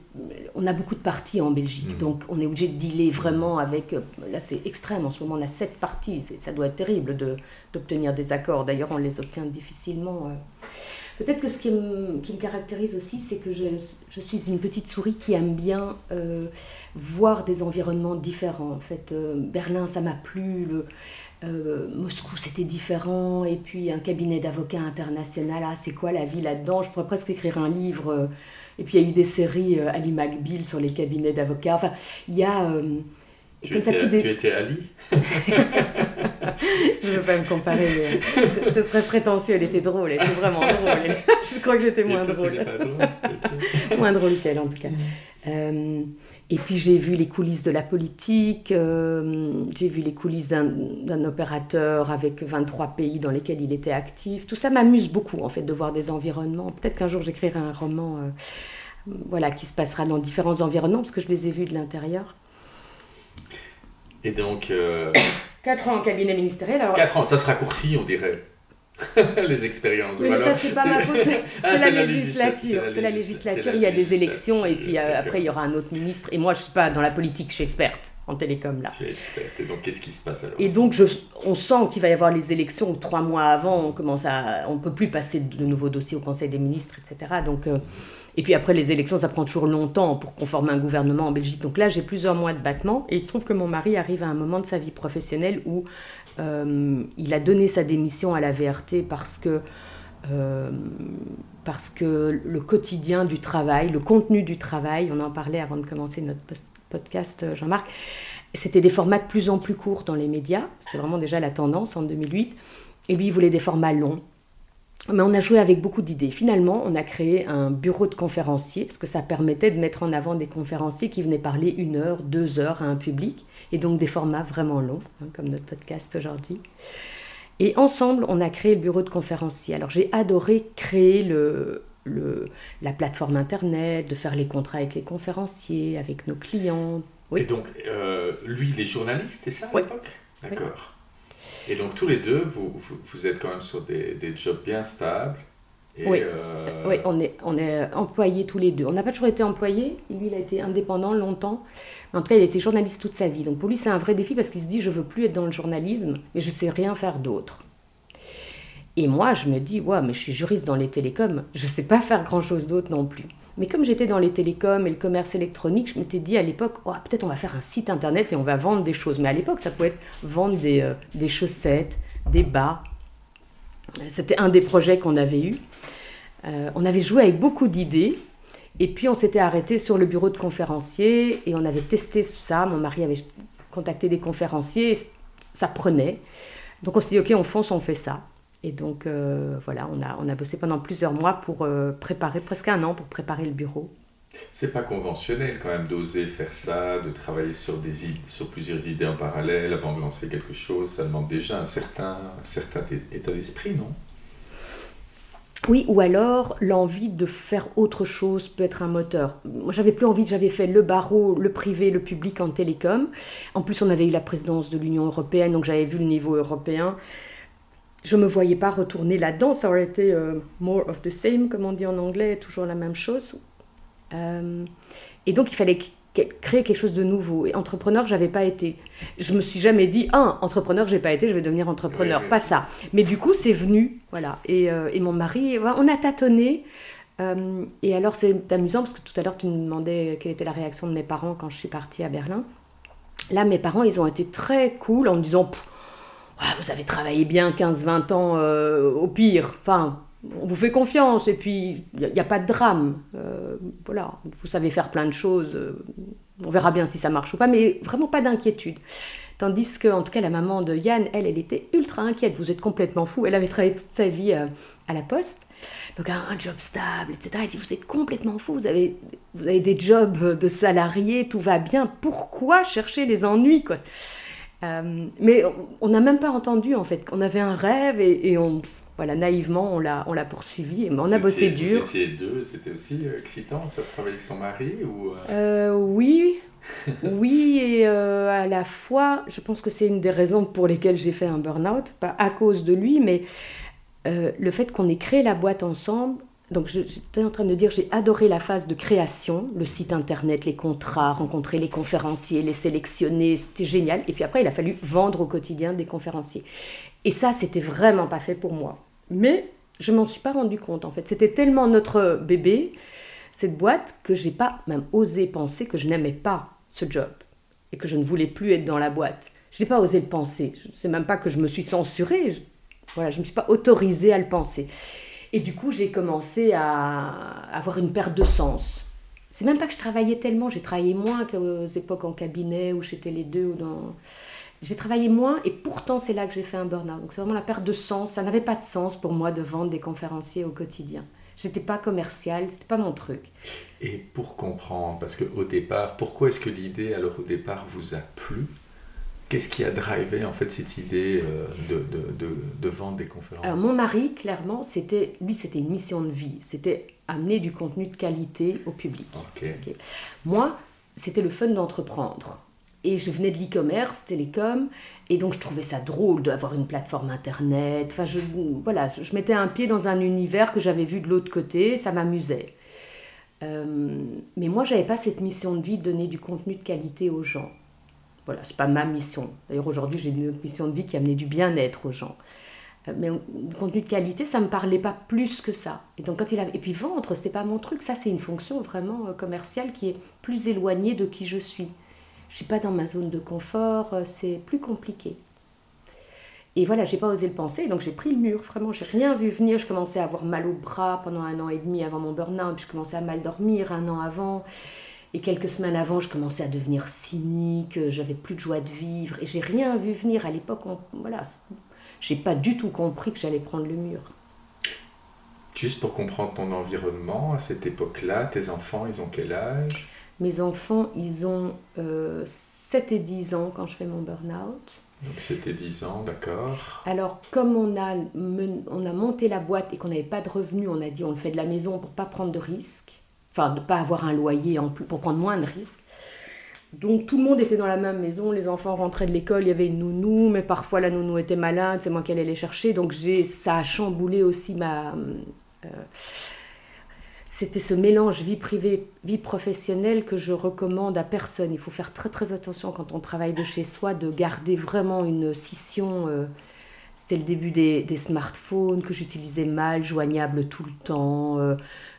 on a beaucoup de partis en Belgique, mm. donc on est obligé de dealer vraiment avec. Euh, là, c'est extrême. En ce moment, on a sept partis. ça doit être terrible de, d'obtenir des accords. D'ailleurs, on les obtient difficilement. Euh. Peut-être que ce qui me, qui me caractérise aussi, c'est que je, je, suis une petite souris qui aime bien voir des environnements différents. En fait, Berlin, ça m'a plu. Le, euh, Moscou, c'était différent. Et puis un cabinet d'avocats international, ah, c'est quoi la vie là-dedans? Je pourrais presque écrire un livre. Euh, et puis il y a eu des séries euh, Ali McBeal sur les cabinets d'avocats. Enfin, il y a. tu, étais, Ali? Je ne veux pas me comparer, mais ce serait prétentieux. Elle était drôle, elle était vraiment drôle. Je crois que j'étais moins drôle. moins drôle qu'elle, en tout cas. Et puis j'ai vu les coulisses de la politique, euh, j'ai vu les coulisses d'un opérateur avec 23 pays dans lesquels il était actif. Tout ça m'amuse beaucoup en fait de voir des environnements. Peut-être qu'un jour j'écrirai un roman euh, voilà, qui se passera dans différents environnements parce que je les ai vus de l'intérieur. Et donc... Euh... 4 ans en cabinet ministériel. Alors... 4 ans, ça se raccourcit on dirait. les expériences. Oui, mais ça, c'est pas ma faute, c'est ah, la, législature. C'est la, législature, il y a des élections et puis euh, après, il y aura un autre ministre. Et moi, je ne suis pas dans la politique, je suis experte en télécom là. Tu es experte. Et donc, qu'est-ce qui se passe alors? Et donc, je, on sent qu'il va y avoir les élections trois mois avant, on commence à, on peut plus passer de nouveaux dossiers au Conseil des ministres, etc. Donc, euh, et puis après, les élections, ça prend toujours longtemps pour conformer un gouvernement en Belgique. Donc là, j'ai plusieurs mois de battement. Et il se trouve que mon mari arrive à un moment de sa vie professionnelle où il a donné sa démission à la VRT parce que, euh, parce que le quotidien du travail, le contenu du travail, on en parlait avant de commencer notre podcast, euh, Jean-Marc, c'était des formats de plus en plus courts dans les médias. C'était vraiment déjà la tendance en 2008. Et lui, il voulait des formats longs. Mais on a joué avec beaucoup d'idées. Finalement, on a créé un bureau de conférenciers, parce que ça permettait de mettre en avant des conférenciers qui venaient parler une heure, deux heures à un public, et donc des formats vraiment longs, hein, comme notre podcast aujourd'hui. Et ensemble, on a créé le bureau de conférenciers. Alors j'ai adoré créer le, le, la plateforme Internet, de faire les contrats avec les conférenciers, avec nos clients. Et donc, euh, lui, il est journaliste, c'est ça à l'époque? D'accord. Et donc tous les deux, vous, vous, vous êtes quand même sur des, des jobs bien stables. Et, Oui. euh, Oui, on est, on est employés tous les deux. On n'a pas toujours été employés. Lui, il a été indépendant longtemps. Mais en tout cas, il a été journaliste toute sa vie. Donc pour lui, c'est un vrai défi parce qu'il se dit, je veux plus être dans le journalisme, mais je sais rien faire d'autre. Et moi, je me dis, ouais, mais je suis juriste dans les télécoms, je sais pas faire grand-chose d'autre non plus. Mais comme j'étais dans les télécoms et le commerce électronique, je m'étais dit à l'époque, oh, peut-être on va faire un site internet et on va vendre des choses. Mais à l'époque, ça pouvait être vendre des, euh, des chaussettes, des bas. C'était un des projets qu'on avait eu. Euh, on avait joué avec beaucoup d'idées. Et puis on s'était arrêté sur le bureau de conférencier et on avait testé ça. Mon mari avait contacté des conférenciers, et ça prenait. Donc on s'est dit, ok, on fonce, on fait ça. Et donc euh, voilà, on a, on a bossé pendant plusieurs mois pour euh, préparer, presque un an pour préparer le bureau. C'est pas conventionnel quand même d'oser faire ça, de travailler sur, des idées, sur plusieurs idées en parallèle avant de lancer quelque chose. Ça demande déjà un certain, un certain état d'esprit, non? Oui, ou alors l'envie de faire autre chose peut être un moteur. Moi, j'avais plus envie, j'avais fait le barreau, le privé, le public en télécom. En plus, on avait eu la présidence de l'Union européenne, donc j'avais vu le niveau européen. Je me voyais pas retourner là-dedans, ça aurait été euh, more of the same, comme on dit en anglais, toujours la même chose. Euh, et donc, il fallait créer quelque chose de nouveau. Et entrepreneur, j'avais pas été. Je me suis jamais dit, ah, entrepreneur, j'ai pas été, je vais devenir entrepreneur. Oui. Pas ça. Mais du coup, c'est venu, voilà. Et, euh, et mon mari, on a tâtonné. Euh, et alors, c'est amusant parce que tout à l'heure, tu me demandais quelle était la réaction de mes parents quand je suis partie à Berlin. Là, mes parents, ils ont été très cool en me disant, Pff, vous avez travaillé bien 15-20 ans euh, au pire. Enfin, on vous fait confiance et puis il n'y a, pas de drame. Euh, voilà, vous savez faire plein de choses. euh, on verra bien si ça marche ou pas, mais vraiment pas d'inquiétude. Tandis que, en tout cas, la maman de Yann, elle, elle était ultra inquiète. Vous êtes complètement fou. Elle avait travaillé toute sa vie à la poste. Donc, un, job stable, etc. Elle dit Vous êtes complètement fou. Vous avez, vous avez des jobs de salariés, tout va bien. Pourquoi chercher les ennuis quoi? Euh, Mais on- on n'a même pas entendu, en fait, qu'on avait un rêve et, et on. Voilà, naïvement, on l'a, on l'a poursuivi. Mais on a bossé étiez- dur. Vous étiez deux, c'était aussi euh, excitant, ça, travailler avec son mari ou, euh, Euh, oui, oui, et euh, à la fois, je pense que c'est une des raisons pour lesquelles j'ai fait un burn-out, pas à cause de lui, mais euh, le fait qu'on ait créé la boîte ensemble. Donc j'étais en train de dire, j'ai adoré la phase de création, le site internet, les contrats, rencontrer les conférenciers, les sélectionner, c'était génial. Et puis après, il a fallu vendre au quotidien des conférenciers. Et ça, c'était vraiment pas fait pour moi. Mais je m'en suis pas rendu compte en fait. C'était tellement notre bébé, cette boîte, que j'ai pas même osé penser que je n'aimais pas ce job et que je ne voulais plus être dans la boîte. Je n'ai pas osé le penser. Je sais même pas que je me suis censurée. Voilà, je ne me suis pas autorisée à le penser. Et du coup, j'ai commencé à avoir une perte de sens. C'est même pas que je travaillais tellement, j'ai travaillé moins qu'aux époques en cabinet où j'étais les deux ou dans j'ai travaillé moins et pourtant c'est là que j'ai fait un burn-out. Donc c'est vraiment la perte de sens. Ça n'avait pas de sens pour moi de vendre des conférenciers au quotidien. J'étais pas commerciale, c'était pas mon truc. Et pour comprendre, parce qu'au départ, pourquoi est-ce que l'idée, alors au départ, vous a plu? Qu'est-ce qui a drivé en fait cette idée euh, de, de, de, de vendre des conférences? Alors mon mari, clairement, c'était lui, c'était une mission de vie. C'était amener du contenu de qualité au public. Moi, c'était le fun d'entreprendre. Et je venais de l'e-commerce, télécom, et donc je trouvais ça drôle d'avoir une plateforme internet. Enfin, je, voilà, je mettais un pied dans un univers que j'avais vu de l'autre côté, ça m'amusait. Euh, mais moi, j'avais pas cette mission de vie de donner du contenu de qualité aux gens. Voilà, c'est pas ma mission. D'ailleurs, aujourd'hui, j'ai une mission de vie qui amenait du bien-être aux gens. Euh, Mais contenu de qualité, ça me parlait pas plus que ça. Et donc, quand il a... Et puis vendre, c'est pas mon truc. Ça, c'est une fonction vraiment euh, commerciale qui est plus éloignée de qui je suis. Je suis pas dans ma zone de confort. euh, C'est plus compliqué. Et voilà, j'ai pas osé le penser, donc j'ai pris le mur. Vraiment, j'ai rien vu venir. Je commençais à avoir mal au bras pendant un an et demi avant mon burn-out. Je commençais à mal dormir un an avant. Et quelques semaines avant, je commençais à devenir cynique. J'avais plus de joie de vivre. Et j'ai rien vu venir à l'époque. Voilà, j'ai pas du tout compris que j'allais prendre le mur. Juste pour comprendre ton environnement, à cette époque-là, tes enfants, ils ont quel âge? Mes enfants, ils ont euh, 7 et 10 ans quand je fais mon burn-out. Donc c'était 10 ans, d'accord. Alors, comme on a, on a monté la boîte et qu'on n'avait pas de revenus, on a dit on le fait de la maison pour pas prendre de risques, enfin de pas avoir un loyer en plus, pour prendre moins de risques. donc tout le monde était dans la même maison, les enfants rentraient de l'école, il y avait une nounou, mais parfois la nounou était malade, c'est moi qui allais les chercher, donc ça a chamboulé aussi ma... Euh, c'était ce mélange vie privée, vie professionnelle que je recommande à personne. Il faut faire très très attention quand on travaille de chez soi, de garder vraiment une scission. Euh, c'était le début des, smartphones que j'utilisais mal, joignable tout le temps. Euh,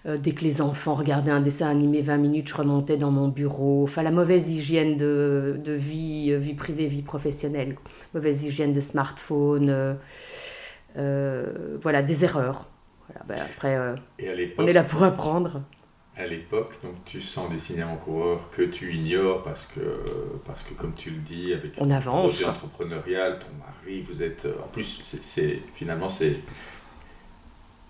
euh, dès que les enfants regardaient un dessin animé 20 minutes, je remontais dans mon bureau. Enfin, la mauvaise hygiène de, vie, vie privée, vie professionnelle. Mauvaise hygiène de smartphone. voilà, des erreurs. Voilà, ben après, euh, on est là pour apprendre. À l'époque, donc tu sens des signes avant-coureurs que tu ignores parce que, parce que comme tu le dis, avec on un avance, projet entrepreneurial, ton mari, vous êtes. Euh, en plus, c'est finalement, c'est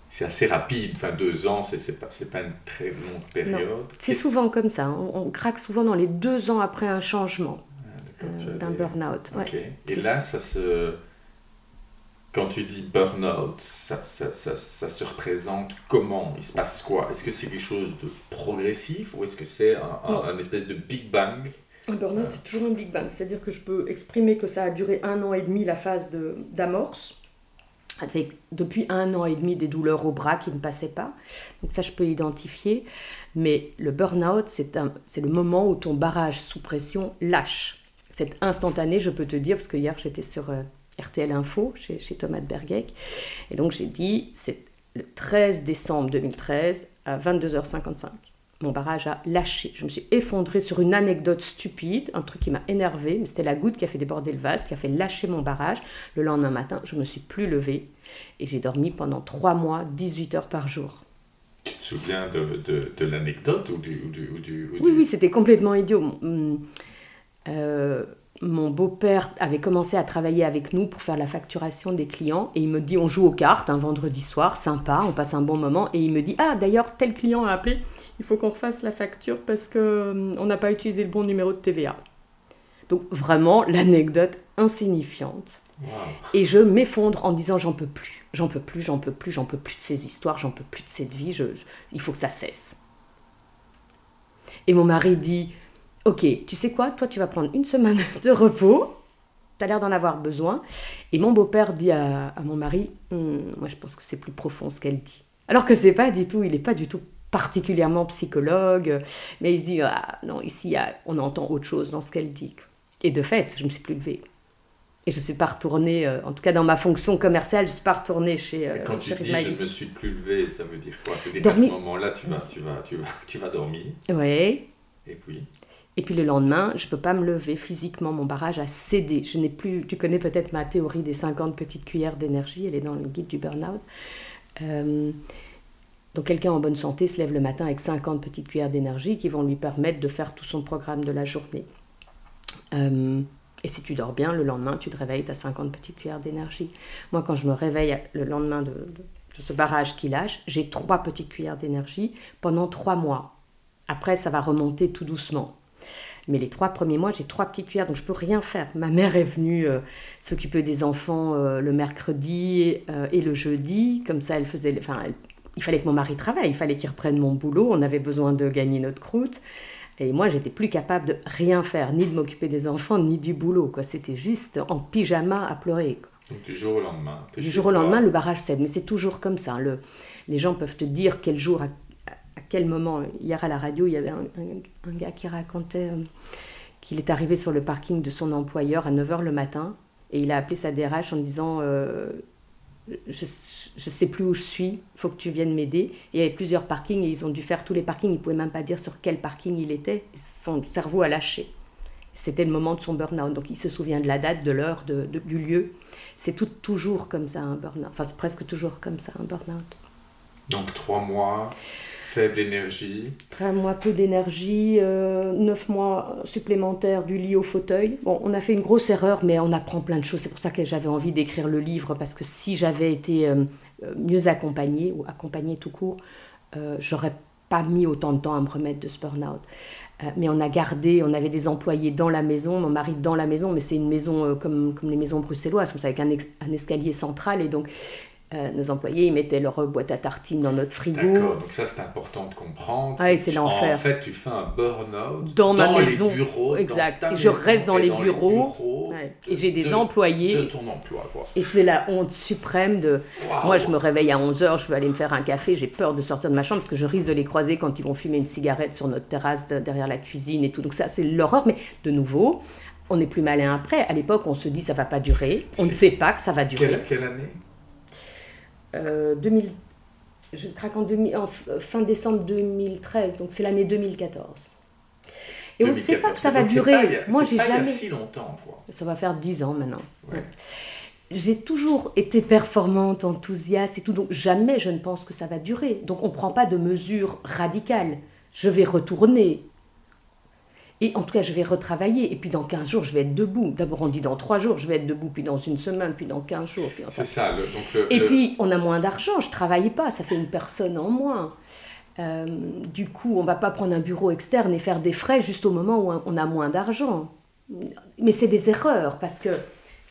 c'est assez rapide. Enfin, deux ans, c'est pas, pas une très longue période. C'est souvent comme ça. On, craque souvent dans les deux ans après un changement ah, euh, d'un burn-out. Et là, ça se quand tu dis burn-out, ça, ça, ça, ça, se représente comment? Il se passe quoi? Est-ce que c'est quelque chose de progressif ou est-ce que c'est un, espèce de Big Bang? Un burn-out, c'est toujours un Big Bang. C'est-à-dire que je peux exprimer que ça a duré un an et demi, la phase d'amorce, avec depuis un an et demi des douleurs au bras qui ne passaient pas. Donc ça, je peux identifier. Mais le burn-out, c'est le moment où ton barrage sous pression lâche. C'est instantané, je peux te dire, parce que hier, j'étais sur... Euh, RTL Info chez, chez Thomas de Bergec. Et donc j'ai dit, c'est le 13 décembre 2013 à 22h55. Mon barrage a lâché. Je me suis effondrée sur une anecdote stupide, un truc qui m'a énervée, mais c'était la goutte qui a fait déborder le vase, qui a fait lâcher mon barrage. Le lendemain matin, je me suis plus levée et j'ai dormi pendant trois mois, 18 heures par jour. Tu te souviens de, de, de l'anecdote ou du, ou du, ou du, Oui, oui, c'était complètement idiot. Hum, euh, mon beau-père avait commencé à travailler avec nous pour faire la facturation des clients et il me dit on joue aux cartes un vendredi soir, sympa, on passe un bon moment et il me dit ah d'ailleurs tel client a appelé, il faut qu'on refasse la facture parce que hum, on n'a pas utilisé le bon numéro de TVA. Donc vraiment l'anecdote insignifiante. Et je m'effondre en disant j'en peux plus, j'en peux plus, j'en peux plus, j'en peux plus de ces histoires, j'en peux plus de cette vie, il faut que ça cesse. Et mon mari dit Ok, tu sais quoi, toi tu vas prendre une semaine de repos, tu as l'air d'en avoir besoin. Et mon beau-père dit à, mon mari, hum, moi je pense que c'est plus profond ce qu'elle dit. Alors que c'est pas du tout, il n'est pas du tout particulièrement psychologue, mais il se dit, ah non, ici on entend autre chose dans ce qu'elle dit. Et de fait, je ne me suis plus levée. Et je ne suis pas retournée, euh, en tout cas dans ma fonction commerciale, je ne suis pas retournée chez. Euh, quand tu dis je ne me suis plus levée, ça veut dire quoi? C'est à ce moment-là, tu vas, tu, vas, tu, vas, tu vas dormir. Oui. Et puis? Et puis le lendemain, je ne peux pas me lever physiquement, mon barrage a cédé. Je n'ai plus, tu connais peut-être ma théorie des 50 petites cuillères d'énergie, elle est dans le guide du burn-out. Euh, donc quelqu'un en bonne santé se lève le matin avec 50 petites cuillères d'énergie qui vont lui permettre de faire tout son programme de la journée. Euh, et si tu dors bien, le lendemain, tu te réveilles, tu as 50 petites cuillères d'énergie. Moi, quand je me réveille le lendemain de, ce barrage qui lâche, j'ai trois petites cuillères d'énergie pendant trois mois. Après, ça va remonter tout doucement. Mais les trois premiers mois, j'ai trois petites cuillères, donc je peux rien faire. Ma mère est venue euh, s'occuper des enfants euh, le mercredi euh, et le jeudi. Comme ça, elle faisait. Enfin, il fallait que mon mari travaille, il fallait qu'il reprenne mon boulot. On avait besoin de gagner notre croûte. Et moi, j'étais plus capable de rien faire, ni de m'occuper des enfants, ni du boulot. C'était juste en pyjama à pleurer. Donc du jour au lendemain. Du jour au lendemain, le barrage cède. Mais c'est toujours comme ça. Le, les gens peuvent te dire quel jour, quel moment Hier à la radio, il y avait un, gars qui racontait euh, qu'il est arrivé sur le parking de son employeur à 9h le matin et il a appelé sa DRH en disant euh, je ne sais plus où je suis, il faut que tu viennes m'aider. il y avait plusieurs parkings et ils ont dû faire tous les parkings. Ils pouvaient même pas dire sur quel parking il était. Son cerveau a lâché. C'était le moment de son burn-out. Donc il se souvient de la date, de l'heure, de, du lieu. C'est tout, toujours comme ça un burn-out. Enfin, c'est presque toujours comme ça un burn-out. Donc trois mois Faible énergie. Très mois, peu d'énergie, euh, neuf mois supplémentaires du lit au fauteuil. Bon, on a fait une grosse erreur, mais on apprend plein de choses. C'est pour ça que j'avais envie d'écrire le livre, parce que si j'avais été euh, mieux accompagnée, ou accompagnée tout court, euh, j'aurais pas mis autant de temps à me remettre de ce burn-out. Euh, mais on a gardé, on avait des employés dans la maison, mon mari dans la maison, mais c'est une maison comme, comme les maisons bruxelloises, avec un, un escalier central, et donc Euh, nos employés, ils mettaient leur boîte à tartines dans notre frigo. D'accord, donc ça c'est important de comprendre. Ah, c'est l'enfer. En fait, tu fais un burn-out Dans ma maison. les bureaux. Exact. dans Et je maison reste dans et les dans bureaux. bureaux Ouais. de- Et j'ai des de- employés. De ton emploi, quoi. Et c'est la honte suprême de... Moi, je me réveille à 11h, je veux aller me faire un café, j'ai peur de sortir de ma chambre parce que je risque de les croiser quand ils vont fumer une cigarette sur notre terrasse de- derrière la cuisine et tout. Donc ça, c'est l'horreur. Mais de nouveau, on est plus malin après. À l'époque, on se dit ça va pas durer. On ne sait pas que ça va durer. Quelle, quelle année? 2000, je craque en, 2000 en f- fin décembre 2013, donc c'est l'année 2014. Et on ne sait pas que ça va Donc, pas durer. a- Moi, j'ai jamais. si longtemps, quoi. Ça va faire 10 ans maintenant. Ouais. Ouais. J'ai toujours été performante, enthousiaste et tout, donc jamais je ne pense que ça va durer. Donc on ne prend pas de mesures radicales. Je vais retourner. Et en tout cas, je vais retravailler. Et puis dans 15 jours, je vais être debout. D'abord, on dit dans 3 jours, je vais être debout, puis dans une semaine, puis dans 15 jours. Puis C'est ça. le- donc le- et le- puis, on a moins d'argent, je travaille pas, ça fait une personne en moins. Euh, du coup, on va pas prendre un bureau externe et faire des frais juste au moment où on a moins d'argent. Mais c'est des erreurs, parce que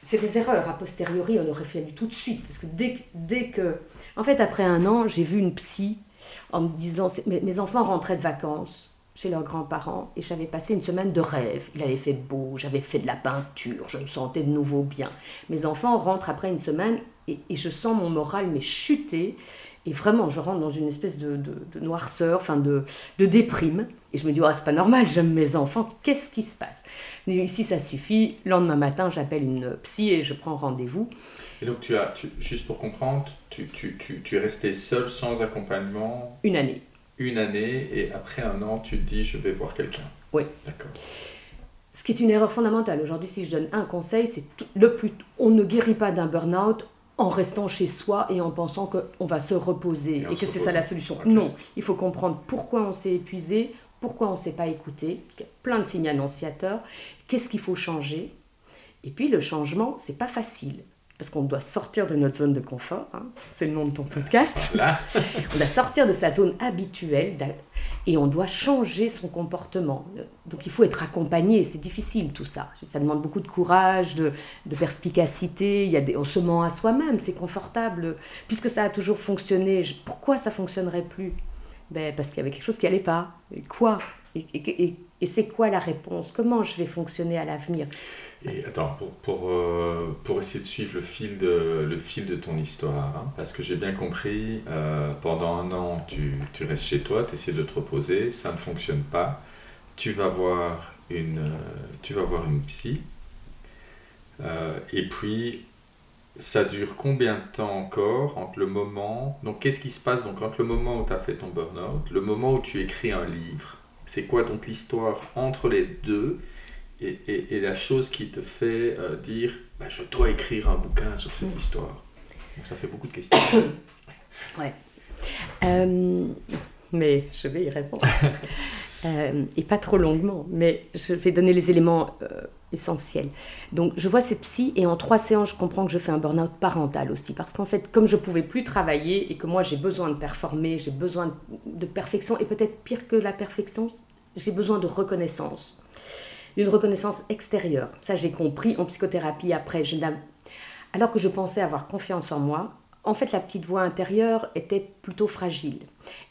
c'est des erreurs. A posteriori, on aurait fallu tout de suite. Parce que dès, que- dès que... En fait, après un an, j'ai vu une psy en me disant... mes enfants rentraient de vacances chez leurs grands-parents et j'avais passé une semaine de rêve. Il avait fait beau, j'avais fait de la peinture, je me sentais de nouveau bien. Mes enfants rentrent après une semaine et, et je sens mon moral mais chuter. Et vraiment, je rentre dans une espèce de, de- de noirceur, enfin de, de déprime. Et je me dis, oh, c'est pas normal, j'aime mes enfants, qu'est-ce qui se passe? Mais Ici, ça suffit. Le lendemain matin, j'appelle une psy et je prends rendez-vous. Et donc, tu as, tu- juste pour comprendre, tu, tu, tu, tu es resté seul, sans accompagnement, Une année. Une année, et après un an, tu te dis, je vais voir quelqu'un. Oui. D'accord. Ce qui est une erreur fondamentale. Aujourd'hui, si je donne un conseil, c'est le plus. On ne guérit pas d'un burn-out en restant chez soi et en pensant qu'on va se reposer Et que c'est ça la solution. Non, il faut comprendre pourquoi on s'est épuisé, pourquoi on ne s'est pas écouté. qu'il y a plein de signes annonciateurs. Qu'est-ce qu'il faut changer? Et puis le changement, c'est pas facile. Parce qu'on doit sortir de notre zone de confort, hein, c'est le nom de ton podcast. On doit sortir de sa zone habituelle et on doit changer son comportement. Donc il faut être accompagné, c'est difficile tout ça. Ça demande beaucoup de courage, de, de perspicacité, il y a des, on se ment à soi-même, c'est confortable. Puisque ça a toujours fonctionné, je- pourquoi ça fonctionnerait plus? Ben, Parce qu'il y avait quelque chose qui n'allait pas. Et quoi? Et, et- et- et c'est quoi la réponse? Comment je vais fonctionner à l'avenir? Et attends, pour, pour, euh, pour essayer de suivre le fil de, le fil de ton histoire, hein, parce que j'ai bien compris, euh, pendant un an, tu, tu restes chez toi, tu essaies de te reposer, ça ne fonctionne pas, tu vas voir une, euh, tu vas voir une psy, et puis ça dure combien de temps encore entre le moment, donc qu'est-ce qui se passe? Donc entre le moment où tu as fait ton burn-out, le moment où tu écris un livre, c'est quoi donc l'histoire entre les deux et, et- et la chose qui te fait euh, dire bah, je dois écrire un bouquin sur cette Mm. histoire. Donc ça fait beaucoup de questions. Euh, mais je vais y répondre. Euh, et pas trop longuement, mais je vais donner les éléments euh, essentiels. Donc, je vois cette psy et en trois séances, je comprends que je fais un burn-out parental aussi. Parce qu'en fait, comme je pouvais plus travailler et que moi, j'ai besoin de performer, j'ai besoin de, perfection, et peut-être pire que la perfection, j'ai besoin de reconnaissance. D'une reconnaissance extérieure. Ça, j'ai compris en psychothérapie après. Alors que je pensais avoir confiance en moi, en fait, la petite voix intérieure était plutôt fragile.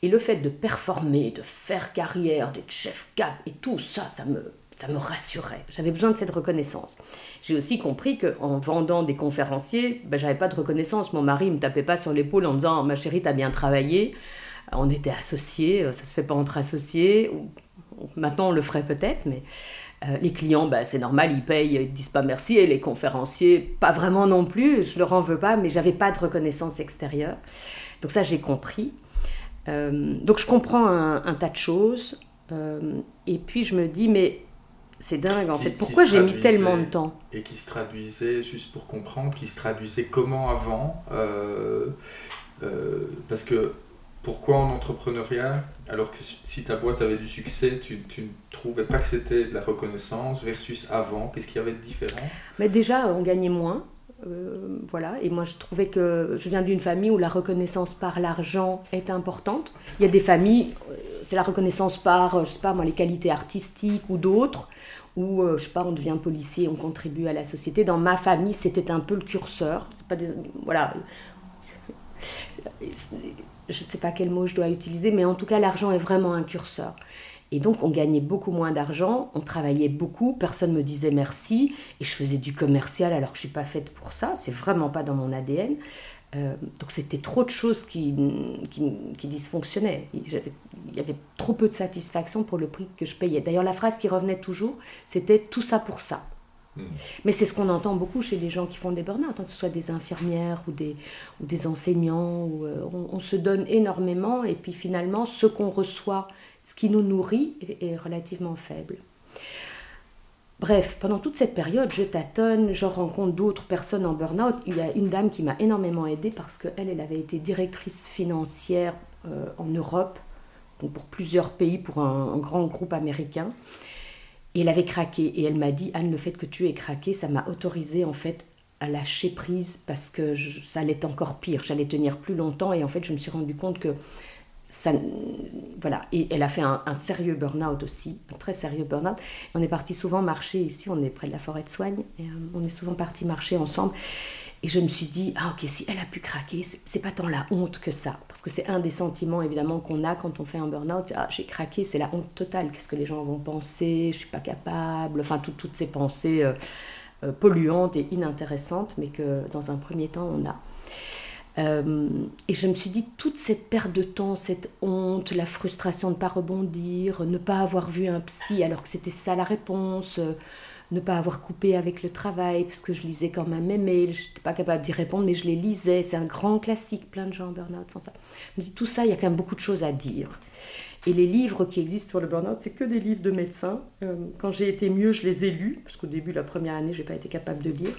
Et le fait de performer, de faire carrière, d'être chef cap et tout ça, ça me, ça me rassurait. J'avais besoin de cette reconnaissance. J'ai aussi compris qu'en vendant des conférenciers, ben, j'avais pas de reconnaissance. Mon mari me tapait pas sur l'épaule en me disant Ma chérie, t'as bien travaillé. On était associés, ça se fait pas entre associés. Maintenant, on le ferait peut-être, mais euh, les clients, bah, c'est normal, ils payent, ils disent pas merci, et les conférenciers, pas vraiment non plus, je leur en veux pas, mais j'avais pas de reconnaissance extérieure. Donc ça, j'ai compris. Euh, donc je comprends un, un tas de choses, euh, et puis je me dis, mais c'est dingue en Qui- fait, pourquoi j'ai mis tellement de temps? et qui se traduisait, juste pour comprendre, qui se traduisait comment avant Parce que pourquoi en entrepreneuriat, alors que si ta boîte avait du succès, tu, ne trouvais pas que c'était de la reconnaissance versus avant? Qu'est-ce qu'il y avait de différent? Mais déjà, on gagnait moins. euh, voilà, et moi je trouvais que je viens d'une famille où la reconnaissance par l'argent est importante. Il y a des familles, euh, c'est la reconnaissance par, euh, je sais pas moi, les qualités artistiques ou d'autres, où je sais pas, on devient policier, on contribue à la société. Dans ma famille, c'était un peu le curseur. C'est pas des, voilà, je ne sais pas quel mot je dois utiliser, mais en tout cas, l'argent est vraiment un curseur. Et donc, on gagnait beaucoup moins d'argent, on travaillait beaucoup, personne me disait merci, et je faisais du commercial alors que je ne suis pas faite pour ça, c'est vraiment pas dans mon ADN. Euh, donc, c'était trop de choses qui, qui, dysfonctionnaient. Il y avait trop peu de satisfaction pour le prix que je payais. D'ailleurs, la phrase qui revenait toujours, c'était tout ça pour ça. Mais c'est ce qu'on entend beaucoup chez les gens qui font des burn-out, hein, que ce soit des infirmières ou des, ou des enseignants. Euh, on, se donne énormément et puis finalement, ce qu'on reçoit, ce qui nous nourrit, est, relativement faible. Bref, pendant toute cette période, je tâtonne, je rencontre d'autres personnes en burn-out. Il y a une dame qui m'a énormément aidée parce qu'elle, elle avait été directrice financière euh, en Europe, donc pour plusieurs pays, pour un grand groupe américain. Et elle avait craqué. Et elle m'a dit, Anne, le fait que tu aies craqué, ça m'a autorisé en fait à lâcher prise parce que ça allait encore pire. J'allais tenir plus longtemps. Et en fait, je me suis rendu compte que ça, voilà. Et elle a fait un, sérieux burn-out aussi, un très sérieux burn-out. On est parti souvent marcher ici, on est près de la forêt de Soigne, et euh, on est souvent parti marcher ensemble. Et je me suis dit, ah ok, si elle a pu craquer, c'est pas tant la honte que ça. Parce que c'est un des sentiments évidemment qu'on a quand on fait un burn-out. Ah, j'ai craqué, c'est la honte totale. Qu'est-ce que les gens vont penser? Je suis pas capable. Enfin, toutes ces pensées euh, euh, polluantes et inintéressantes, mais que dans un premier temps, on a. Euh, et je me suis dit, toute cette perte de temps, cette honte, la frustration de ne pas rebondir, ne pas avoir vu un psy alors que c'était ça la réponse ne pas avoir coupé avec le travail, parce que je lisais quand même mes mails, je n'étais pas capable d'y répondre, mais je les lisais. C'est un grand classique, plein de gens en burn-out font ça. Je me dis, tout ça, il y a quand même beaucoup de choses à dire. Et les livres qui existent sur le burn-out, c'est que des livres de médecins. Euh, quand j'ai été mieux, je les ai lus, parce qu'au début, la première année, je n'ai pas été capable de lire.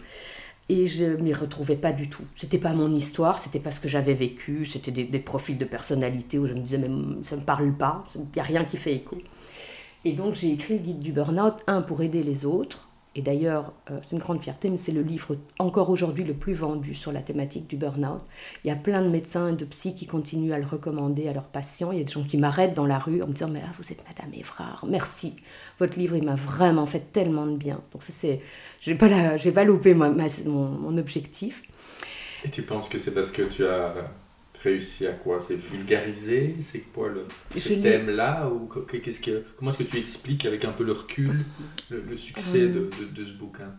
Et je m'y retrouvais pas du tout. C'était pas mon histoire, c'était pas ce que j'avais vécu, c'était des, profils de personnalité où je me disais, mais ça me parle pas, il n'y a rien qui fait écho. Et donc j'ai écrit le guide du burn-out, un pour aider les autres. Et d'ailleurs, euh, c'est une grande fierté, mais c'est le livre encore aujourd'hui le plus vendu sur la thématique du burn-out. Il y a plein de médecins et de psy qui continuent à le recommander à leurs patients. Il y a des gens qui m'arrêtent dans la rue en me disant Mais ah, vous êtes Madame Évrard, merci. Votre livre, il m'a vraiment fait tellement de bien. Donc, c'est, je n'ai pas, pas loupé mon, mon objectif. Et tu penses que c'est parce que tu as réussi à quoi? C'est vulgariser C'est quoi le, ce thème-là? Ou qu'est-ce que, Comment est-ce que tu expliques avec un peu le recul le, succès de, de, ce bouquin?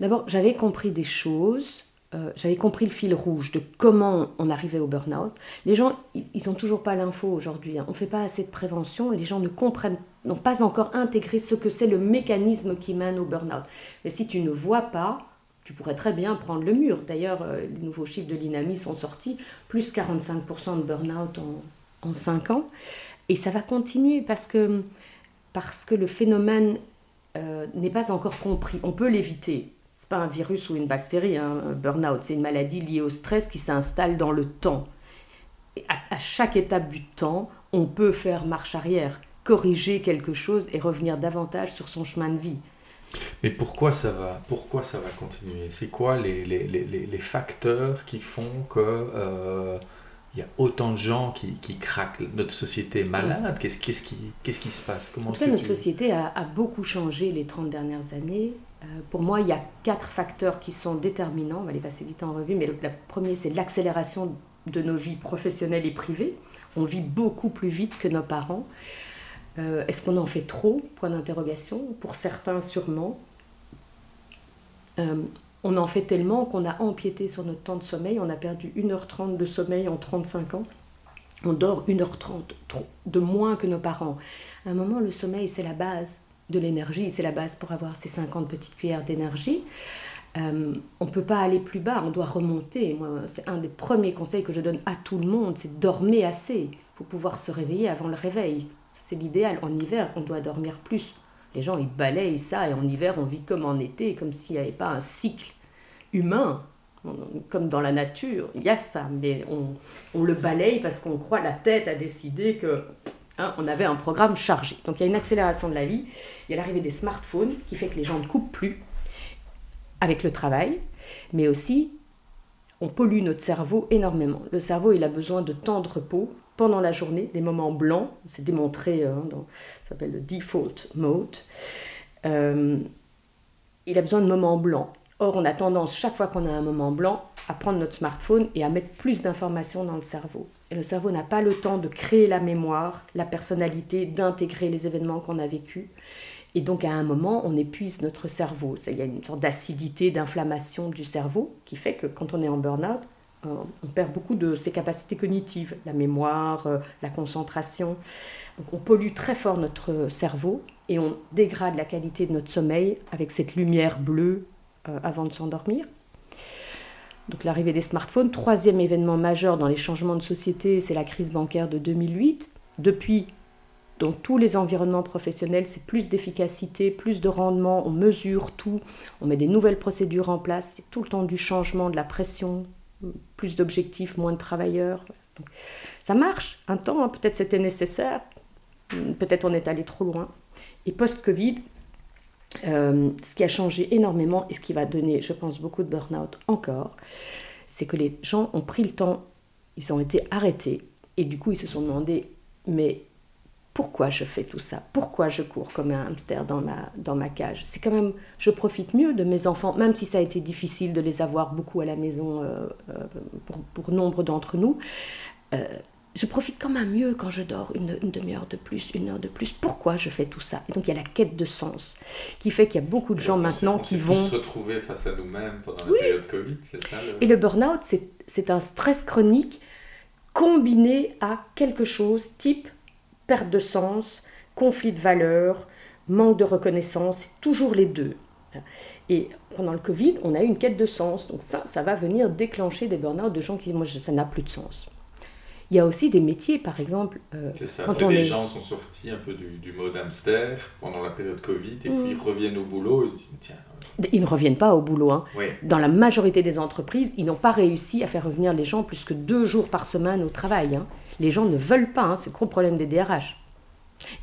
D'abord, j'avais compris des choses. Euh, j'avais compris le fil rouge de comment on arrivait au burn-out. Les gens, ils n'ont toujours pas l'info aujourd'hui. Hein. On ne fait pas assez de prévention. Les gens ne comprennent, n'ont pas encore intégré ce que c'est le mécanisme qui mène au burn-out. Mais si tu ne vois pas, tu pourrais très bien prendre le mur. D'ailleurs, euh, les nouveaux chiffres de l'INAMI sont sortis, plus 45% de burn-out en, en 5 ans. Et ça va continuer parce que, parce que le phénomène euh, n'est pas encore compris. On peut l'éviter. Ce n'est pas un virus ou une bactérie, hein, un burn-out. C'est une maladie liée au stress qui s'installe dans le temps. À chaque étape du temps, on peut faire marche arrière, corriger quelque chose et revenir davantage sur son chemin de vie. Mais pourquoi ça va, pourquoi ça va continuer? C'est quoi les, les, les, les, facteurs qui font que euh, il y a autant de gens qui, qui craquent? Notre société est malade Qu'est-ce qui, qui se passe? Comment En tout notre société a, a, beaucoup changé les 30 dernières années. Euh, pour moi, il y a quatre facteurs qui sont déterminants. On va les passer vite en revue. Mais le, premier, c'est l'accélération de nos vies professionnelles et privées. On vit beaucoup plus vite que nos parents. Euh, est-ce qu'on en fait trop Point d'interrogation. Pour certains, sûrement. Euh, on en fait tellement qu'on a empiété sur notre temps de sommeil. On a perdu 1h30 de sommeil en 35 ans. On dort 1h30 de moins que nos parents. À un moment, le sommeil, c'est la base de l'énergie. C'est la base pour avoir ces 50 petites cuillères d'énergie. Euh, on ne peut pas aller plus bas, on doit remonter. c'est un des premiers conseils que je donne à tout le monde, c'est dormir assez. Faut pouvoir se réveiller avant le réveil c'est l'idéal. En hiver, on doit dormir plus. Les gens, ils balayent ça, et en hiver, on vit comme en été, comme s'il n'y avait pas un cycle humain, comme dans la nature. Il y a ça, mais on, le balaye parce qu'on croit, la tête a décidé que hein, on avait un programme chargé. Donc il y a une accélération de la vie, il y a l'arrivée des smartphones qui fait que les gens ne coupent plus avec le travail, mais aussi on pollue notre cerveau énormément. Le cerveau, il a besoin de temps de repos pendant la journée, des moments blancs, c'est démontré, hein, ça s'appelle le default mode. Euh, il a besoin de moments blancs. Or, on a tendance, chaque fois qu'on a un moment blanc, à prendre notre smartphone et à mettre plus d'informations dans le cerveau. Et le cerveau n'a pas le temps de créer la mémoire, la personnalité, d'intégrer les événements qu'on a vécus. Et donc, à un moment, on épuise notre cerveau. Il y a une sorte d'acidité, d'inflammation du cerveau qui fait que quand on est en burn-out, on perd beaucoup de ses capacités cognitives, la mémoire, euh, la concentration. Donc, on pollue très fort notre cerveau et on dégrade la qualité de notre sommeil avec cette lumière bleue euh, avant de s'endormir. Donc l'arrivée des smartphones, troisième événement majeur dans les changements de société, c'est la crise bancaire de 2008. Depuis, dans tous les environnements professionnels, c'est plus d'efficacité, plus de rendement, on mesure tout, on met des nouvelles procédures en place, c'est tout le temps du changement, de la pression, plus d'objectifs, moins de travailleurs. ça marche un temps, hein, peut-être c'était nécessaire, peut-être on est allé trop loin. Et post-Covid, euh, ce qui a changé énormément et ce qui va donner, je pense, beaucoup de burn-out encore, c'est que les gens ont pris le temps, ils ont été arrêtés et du coup ils se sont demandé, mais pourquoi je fais tout ça? Pourquoi je cours comme un hamster dans ma, dans ma cage? C'est quand même, je profite mieux de mes enfants, même si ça a été difficile de les avoir beaucoup à la maison euh, euh, pour, pour, nombre d'entre nous je profite quand même mieux quand je dors une, demi-heure de plus, une heure de plus. Pourquoi je fais tout ça? Et donc il y a la quête de sens qui fait qu'il y a beaucoup de gens maintenant qui vont se retrouver face à nous-mêmes pendant la période Covid, c'est ça Et le burn-out, c'est un stress chronique combiné à quelque chose type perte de sens, conflit de valeurs, manque de reconnaissance, c'est toujours les deux. Et pendant le Covid, on a eu une quête de sens. Donc ça, ça va venir déclencher des burn-out de gens qui disent, moi, ça n'a plus de sens. Il y a aussi des métiers, par exemple. Euh, c'est ça, quand les gens sont sortis un peu du, mode hamster pendant la période Covid et puis ils mm. reviennent au boulot. Ils, tiens, ils ne reviennent pas au boulot. Hein. Dans la majorité des entreprises, ils n'ont pas réussi à faire revenir les gens plus que deux jours par semaine au travail. Hein. Les gens ne veulent pas, hein, c'est le gros problème des DRH.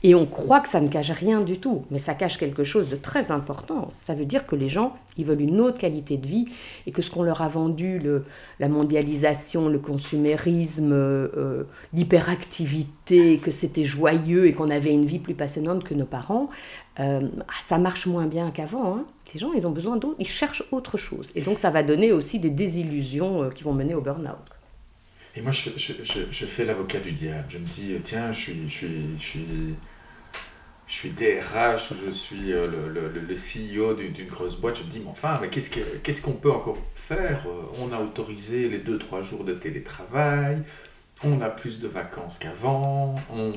Et on croit que ça ne cache rien du tout, mais ça cache quelque chose de très important. Ça veut dire que les gens, ils veulent une autre qualité de vie et que ce qu'on leur a vendu, le, la mondialisation, le consumérisme, euh, l'hyperactivité, que c'était joyeux et qu'on avait une vie plus passionnante que nos parents, euh, ça marche moins bien qu'avant. Hein. Les gens, ils ont besoin d'autre, ils cherchent autre chose. Et donc ça va donner aussi des désillusions euh, qui vont mener au burn-out. Et moi, je, je, je, fais l'avocat du diable. Je me dis, tiens, je suis, je suis, je suis, je suis DRH, je suis euh, le, le, le CEO d'une grosse boîte. Je me dis, mais enfin, mais qu'est-ce qu'on ce qu'on peut encore faire? On a autorisé les 2-3 jours de télétravail, on a plus de vacances qu'avant, on,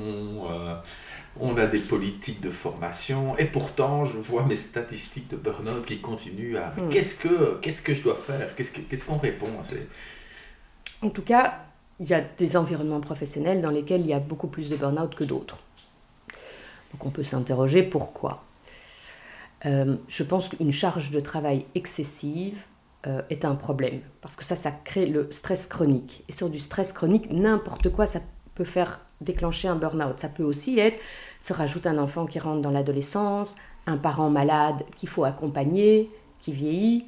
euh, on a des politiques de formation, et pourtant, je vois mes statistiques de burn-out qui continuent à... Hmm. Qu'est-ce que, qu'est-ce que je dois faire? Qu'est-ce qu'on répond à ces en tout cas, il y a des environnements professionnels dans lesquels il y a beaucoup plus de burn-out que d'autres. Donc on peut s'interroger pourquoi. Euh, je pense qu'une charge de travail excessive euh, est un problème, parce que ça, ça crée le stress chronique. Et sur du stress chronique, n'importe quoi, ça peut faire déclencher un burn-out. Ça peut aussi être, se rajoute un enfant qui rentre dans l'adolescence, un parent malade qu'il faut accompagner, qui vieillit,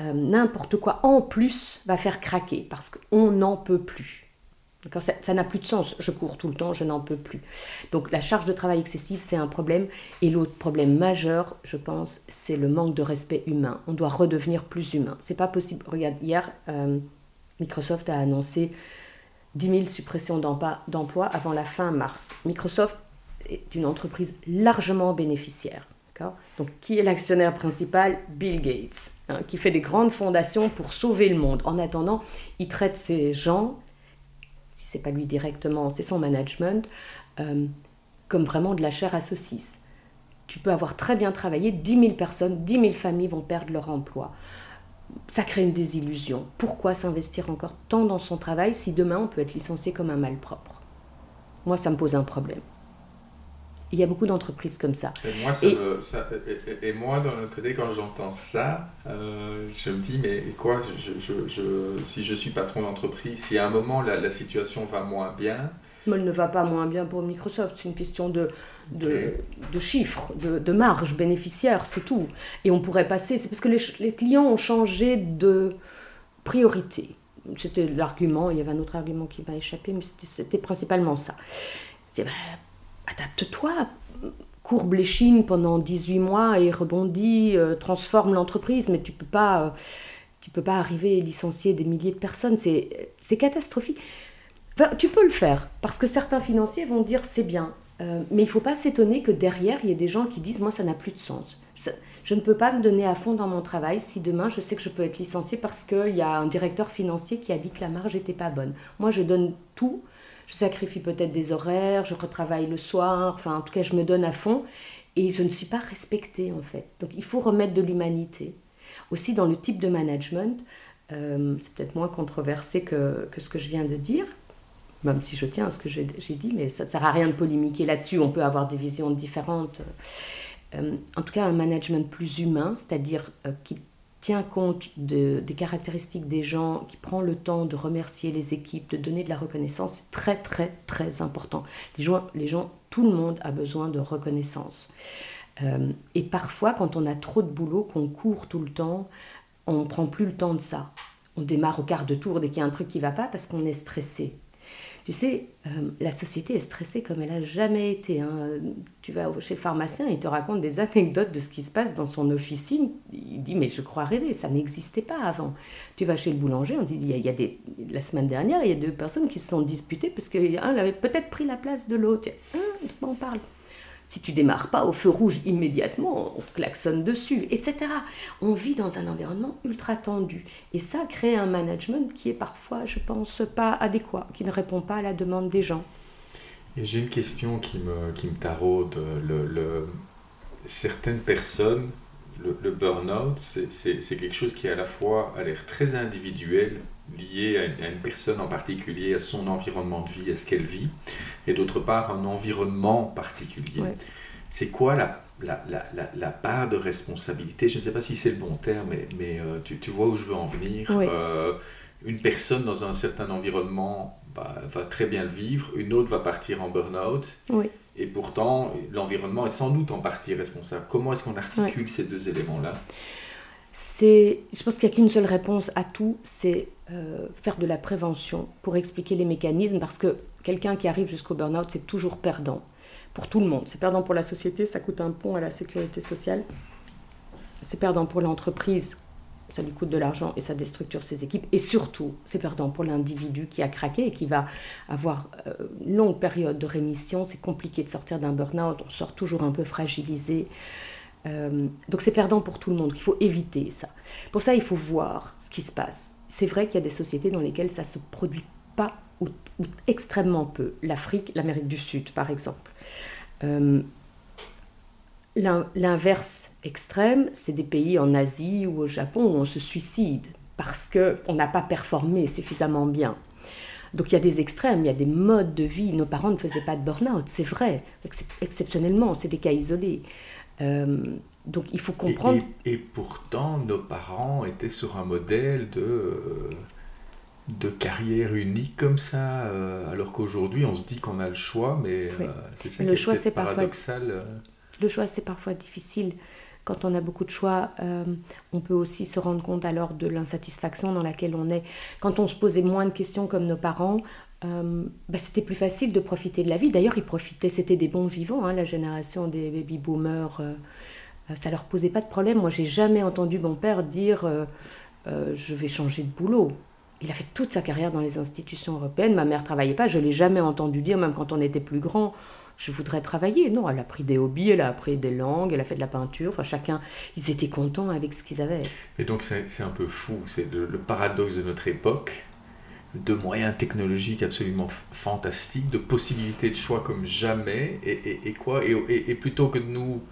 euh, n'importe quoi en plus va faire craquer parce qu'on n'en peut plus. Ça n'a plus de sens. Je cours tout le temps, je n'en peux plus. Donc la charge de travail excessive, c'est un problème. Et l'autre problème majeur, je pense, c'est le manque de respect humain. On doit redevenir plus humain. C'est pas possible. Regarde, hier, euh, Microsoft a annoncé 10 000 suppressions d'emplois avant la fin mars. Microsoft est une entreprise largement bénéficiaire. Donc, qui est l'actionnaire principal? Bill Gates, hein, qui fait des grandes fondations pour sauver le monde. En attendant, il traite ces gens, si c'est pas lui directement, c'est son management, euh, comme vraiment de la chair à saucisse. Tu peux avoir très bien travaillé, 10 000 personnes, 10 000 familles vont perdre leur emploi. Ça crée une désillusion. Pourquoi s'investir encore tant dans son travail si demain on peut être licencié comme un malpropre? Moi, ça me pose un problème. Il y a beaucoup d'entreprises comme ça. Et moi, ça et, et, moi, d'un autre côté, quand j'entends ça, euh, je me dis, mais quoi, je, je, je, si je suis patron d'entreprise, si à un moment la, la, situation va moins bien... Elle ne va pas moins bien pour Microsoft, c'est une question de, de, de chiffres, de, de, marge bénéficiaire, c'est tout. Et on pourrait passer, c'est parce que les, les clients ont changé de priorité. C'était l'argument, il y avait un autre argument qui m'a échappé, mais c'était principalement ça. C'est, ben, adapte-toi. courbe l'échine pendant 18 mois et rebondit, transforme l'entreprise, mais tu peux tu peux pas arriver et licencier des milliers de personnes. C'est catastrophique. tu peux le faire, parce que certains financiers vont dire c'est bien, mais il faut pas s'étonner que derrière, il y ait des gens qui disent moi ça n'a plus de sens. Je ne peux pas me donner à fond dans mon travail si demain je sais que je peux être licenciée parce qu'il y a un directeur financier qui a dit que la marge n'était pas bonne. Moi, je donne tout. Je sacrifie peut-être des horaires, je retravaille le soir, enfin, en tout cas, je me donne à fond et je ne suis pas respectée en fait. Donc, il faut remettre de l'humanité. Aussi, dans le type de management, euh, c'est peut-être moins controversé que, que, ce que je viens de dire, même si je tiens à ce que j'ai dit, mais ça ne sert à rien de polémiquer là-dessus, on peut avoir des visions différentes. Euh, en tout cas un management plus humain, c'est-à-dire euh, qui tient compte des caractéristiques des gens, qui prend le temps de remercier les équipes, de donner de la reconnaissance, c'est très très très important. Les gens, les gens, tout le monde a besoin de reconnaissance. Euh, et parfois, quand on a trop de boulot, qu'on court tout le temps, on ne prend plus le temps de ça. On démarre au quart de tour dès qu'il y a un truc qui ne va pas parce qu'on est stressé. Tu sais, euh, la société est stressée comme elle n'a jamais été. Hein. Tu vas chez le pharmacien, il te raconte des anecdotes de ce qui se passe dans son officine. Il dit, mais je crois rêver, ça n'existait pas avant. Tu vas chez le boulanger, on dit, il y a, la semaine dernière, il y a deux personnes qui se sont disputées parce qu'un avait peut-être pris la place de l'autre. Hum, on parle. Si tu démarres pas au feu rouge immédiatement, on klaxonne dessus, etc. On vit dans un environnement ultra tendu. Et ça crée un management qui est parfois, je pense, pas adéquat, qui ne répond pas à la demande des gens. Et j'ai une question qui me, qui me taraude. Certaines personnes, le, le burn-out, c'est quelque chose qui à la fois a l'air très individuel lié à une, personne en particulier, à son environnement de vie, à ce qu'elle vit, et d'autre part un environnement particulier. C'est quoi la, la, la, la, part de responsabilité? Je ne sais pas si c'est le bon terme, mais, mais euh, tu, tu, vois où je veux en venir. Euh, une personne dans un certain environnement bah, va très bien le vivre, une autre va partir en burn-out. Et pourtant, l'environnement est sans doute en partie responsable. Comment est-ce qu'on articule ces deux éléments-là? C'est, je pense qu'il n'y a qu'une seule réponse à tout, c'est euh, faire de la prévention pour expliquer les mécanismes, parce que quelqu'un qui arrive jusqu'au burn-out, c'est toujours perdant pour tout le monde. C'est perdant pour la société, ça coûte un pont à la sécurité sociale. C'est perdant pour l'entreprise, ça lui coûte de l'argent et ça déstructure ses équipes. Et surtout, c'est perdant pour l'individu qui a craqué et qui va avoir euh, une longue période de rémission. C'est compliqué de sortir d'un burn-out, on sort toujours un peu fragilisé. Euh, donc c'est perdant pour tout le monde, il faut éviter ça. Pour ça, il faut voir ce qui se passe. C'est vrai qu'il y a des sociétés dans lesquelles ça ne se produit pas ou, extrêmement peu. L'Afrique, l'Amérique du Sud, par exemple. Euh, l'inverse extrême, c'est des pays en Asie ou au Japon où on se suicide parce qu'on n'a pas performé suffisamment bien. Donc il y a des extrêmes, il y a des modes de vie. Nos parents ne faisaient pas de burn-out, c'est vrai. Exceptionnellement, c'est des cas isolés. Euh, donc il faut comprendre. Et, pourtant, nos parents étaient sur un modèle de, de carrière unique comme ça, euh, alors qu'aujourd'hui on se dit qu'on a le choix, mais euh, c'est ça le qui choix, est, paradoxal. le choix, c'est parfois difficile. Quand on a beaucoup de choix, on peut aussi se rendre compte alors de l'insatisfaction dans laquelle on est. Quand on se posait moins de questions comme nos parents, euh, bah, c'était plus facile de profiter de la vie. D'ailleurs, ils profitaient, c'était des bons vivants, hein, la génération des baby boomers. Euh, euh, ça leur posait pas de problème. Moi, j'ai jamais entendu mon père dire je vais changer de boulot. Il a fait toute sa carrière dans les institutions européennes. Ma mère travaillait pas. Je l'ai jamais entendu dire, même quand on était plus grand, je voudrais travailler. Non, elle a pris des hobbies, elle a appris des langues, elle a fait de la peinture. Enfin, chacun, ils étaient contents avec ce qu'ils avaient. Et donc, c'est un peu fou. C'est le paradoxe de notre époque de moyens technologiques absolument fantastiques, de possibilités de choix comme jamais, et, quoi et, plutôt que de nous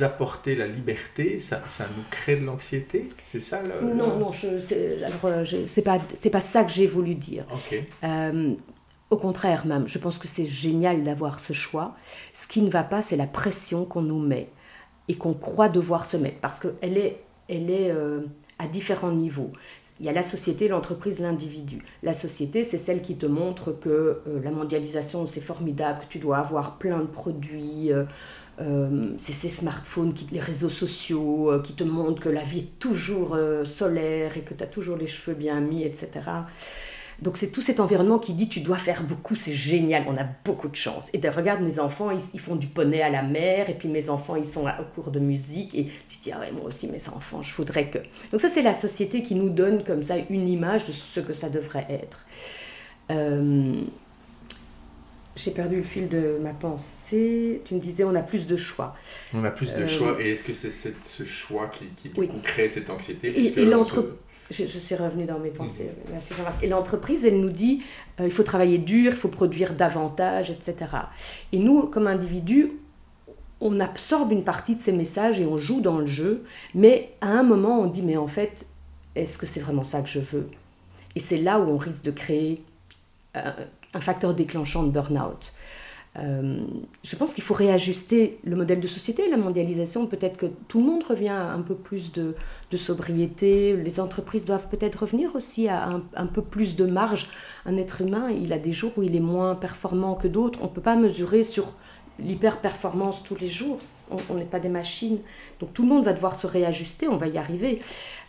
apporter la liberté, ça, ça nous crée de l'anxiété C'est ça le, Non, non, c'est pas, pas ça que j'ai voulu dire. Euh, au contraire même, je pense que c'est génial d'avoir ce choix. Ce qui ne va pas, c'est la pression qu'on nous met et qu'on croit devoir se mettre, parce qu'elle est, elle est euh, à différents niveaux. Il y a la société, l'entreprise, l'individu. La société, c'est celle qui te montre que euh, la mondialisation, c'est formidable, que tu dois avoir plein de produits. Euh, euh, c'est ces smartphones, les réseaux sociaux qui te montrent que la vie est toujours solaire et que tu as toujours les cheveux bien mis, etc. Donc c'est tout cet environnement qui dit tu dois faire beaucoup, c'est génial, on a beaucoup de chance. Et regarde mes enfants, ils, font du poney à la mer, et puis mes enfants, ils sont au cours de musique, et tu dis, ah ouais, moi aussi mes enfants, je voudrais que... Donc ça c'est la société qui nous donne comme ça une image de ce que ça devrait être. Euh, j'ai perdu le fil de ma pensée. Tu me disais, on a plus de choix. On a plus de euh, choix. Et est-ce que c'est ce choix qui, qui crée cette anxiété? Et, et l'entreprise je, suis revenue dans mes pensées. Et l'entreprise, elle nous dit euh, il faut travailler dur, il faut produire davantage, etc. Et nous, comme individus, on absorbe une partie de ces messages et on joue dans le jeu, mais à un moment, on dit mais en fait, est-ce que c'est vraiment ça que je veux? Et c'est là où on risque de créer euh, un facteur déclenchant de burn-out. Euh, je pense qu'il faut réajuster le modèle de société, la mondialisation. Peut-être que tout le monde revient à un peu plus de, sobriété. Les entreprises doivent peut-être revenir aussi à un, peu plus de marge. Un être humain, il a des jours où il est moins performant que d'autres. On ne peut pas mesurer sur l'hyper-performance tous les jours. On n'est pas des machines. Donc tout le monde va devoir se réajuster, on va y arriver.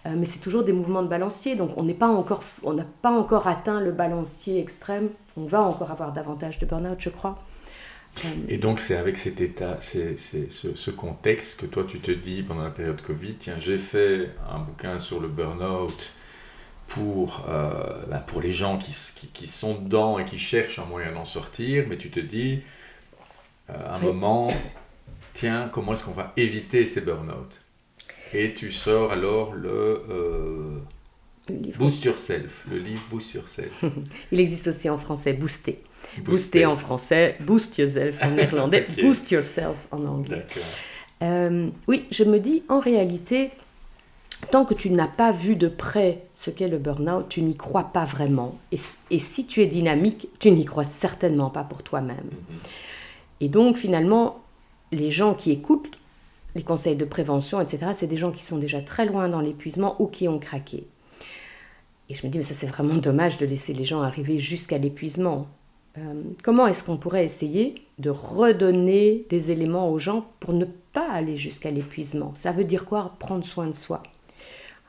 Euh, mais c'est toujours des mouvements de balancier. Donc on n'a pas, encore, pas encore atteint le balancier extrême. On va encore avoir davantage de burn-out, je crois. Et donc c'est avec cet état, c'est, ce, contexte que toi tu te dis pendant la période Covid, tiens j'ai fait un bouquin sur le burn-out pour, euh, ben, pour les gens qui, qui, sont dedans et qui cherchent un moyen d'en sortir, mais tu te dis à euh, un moment, tiens comment est-ce qu'on va éviter ces burn-out? Et tu sors alors le... Euh, Boost Yourself, le livre Boost Yourself. Il existe aussi en français, Booster. Booster, en français, Boost Yourself en néerlandais, Boost Yourself en anglais. Euh, oui, je me dis, en réalité, tant que tu n'as pas vu de près ce qu'est le burn-out, tu n'y crois pas vraiment. Et, et, si tu es dynamique, tu n'y crois certainement pas pour toi-même. Mm-hmm. Et donc, finalement, les gens qui écoutent les conseils de prévention, etc., c'est des gens qui sont déjà très loin dans l'épuisement ou qui ont craqué. Et je me dis, mais ça c'est vraiment dommage de laisser les gens arriver jusqu'à l'épuisement. Euh, comment est-ce qu'on pourrait essayer de redonner des éléments aux gens pour ne pas aller jusqu'à l'épuisement? Ça veut dire quoi Prendre soin de soi?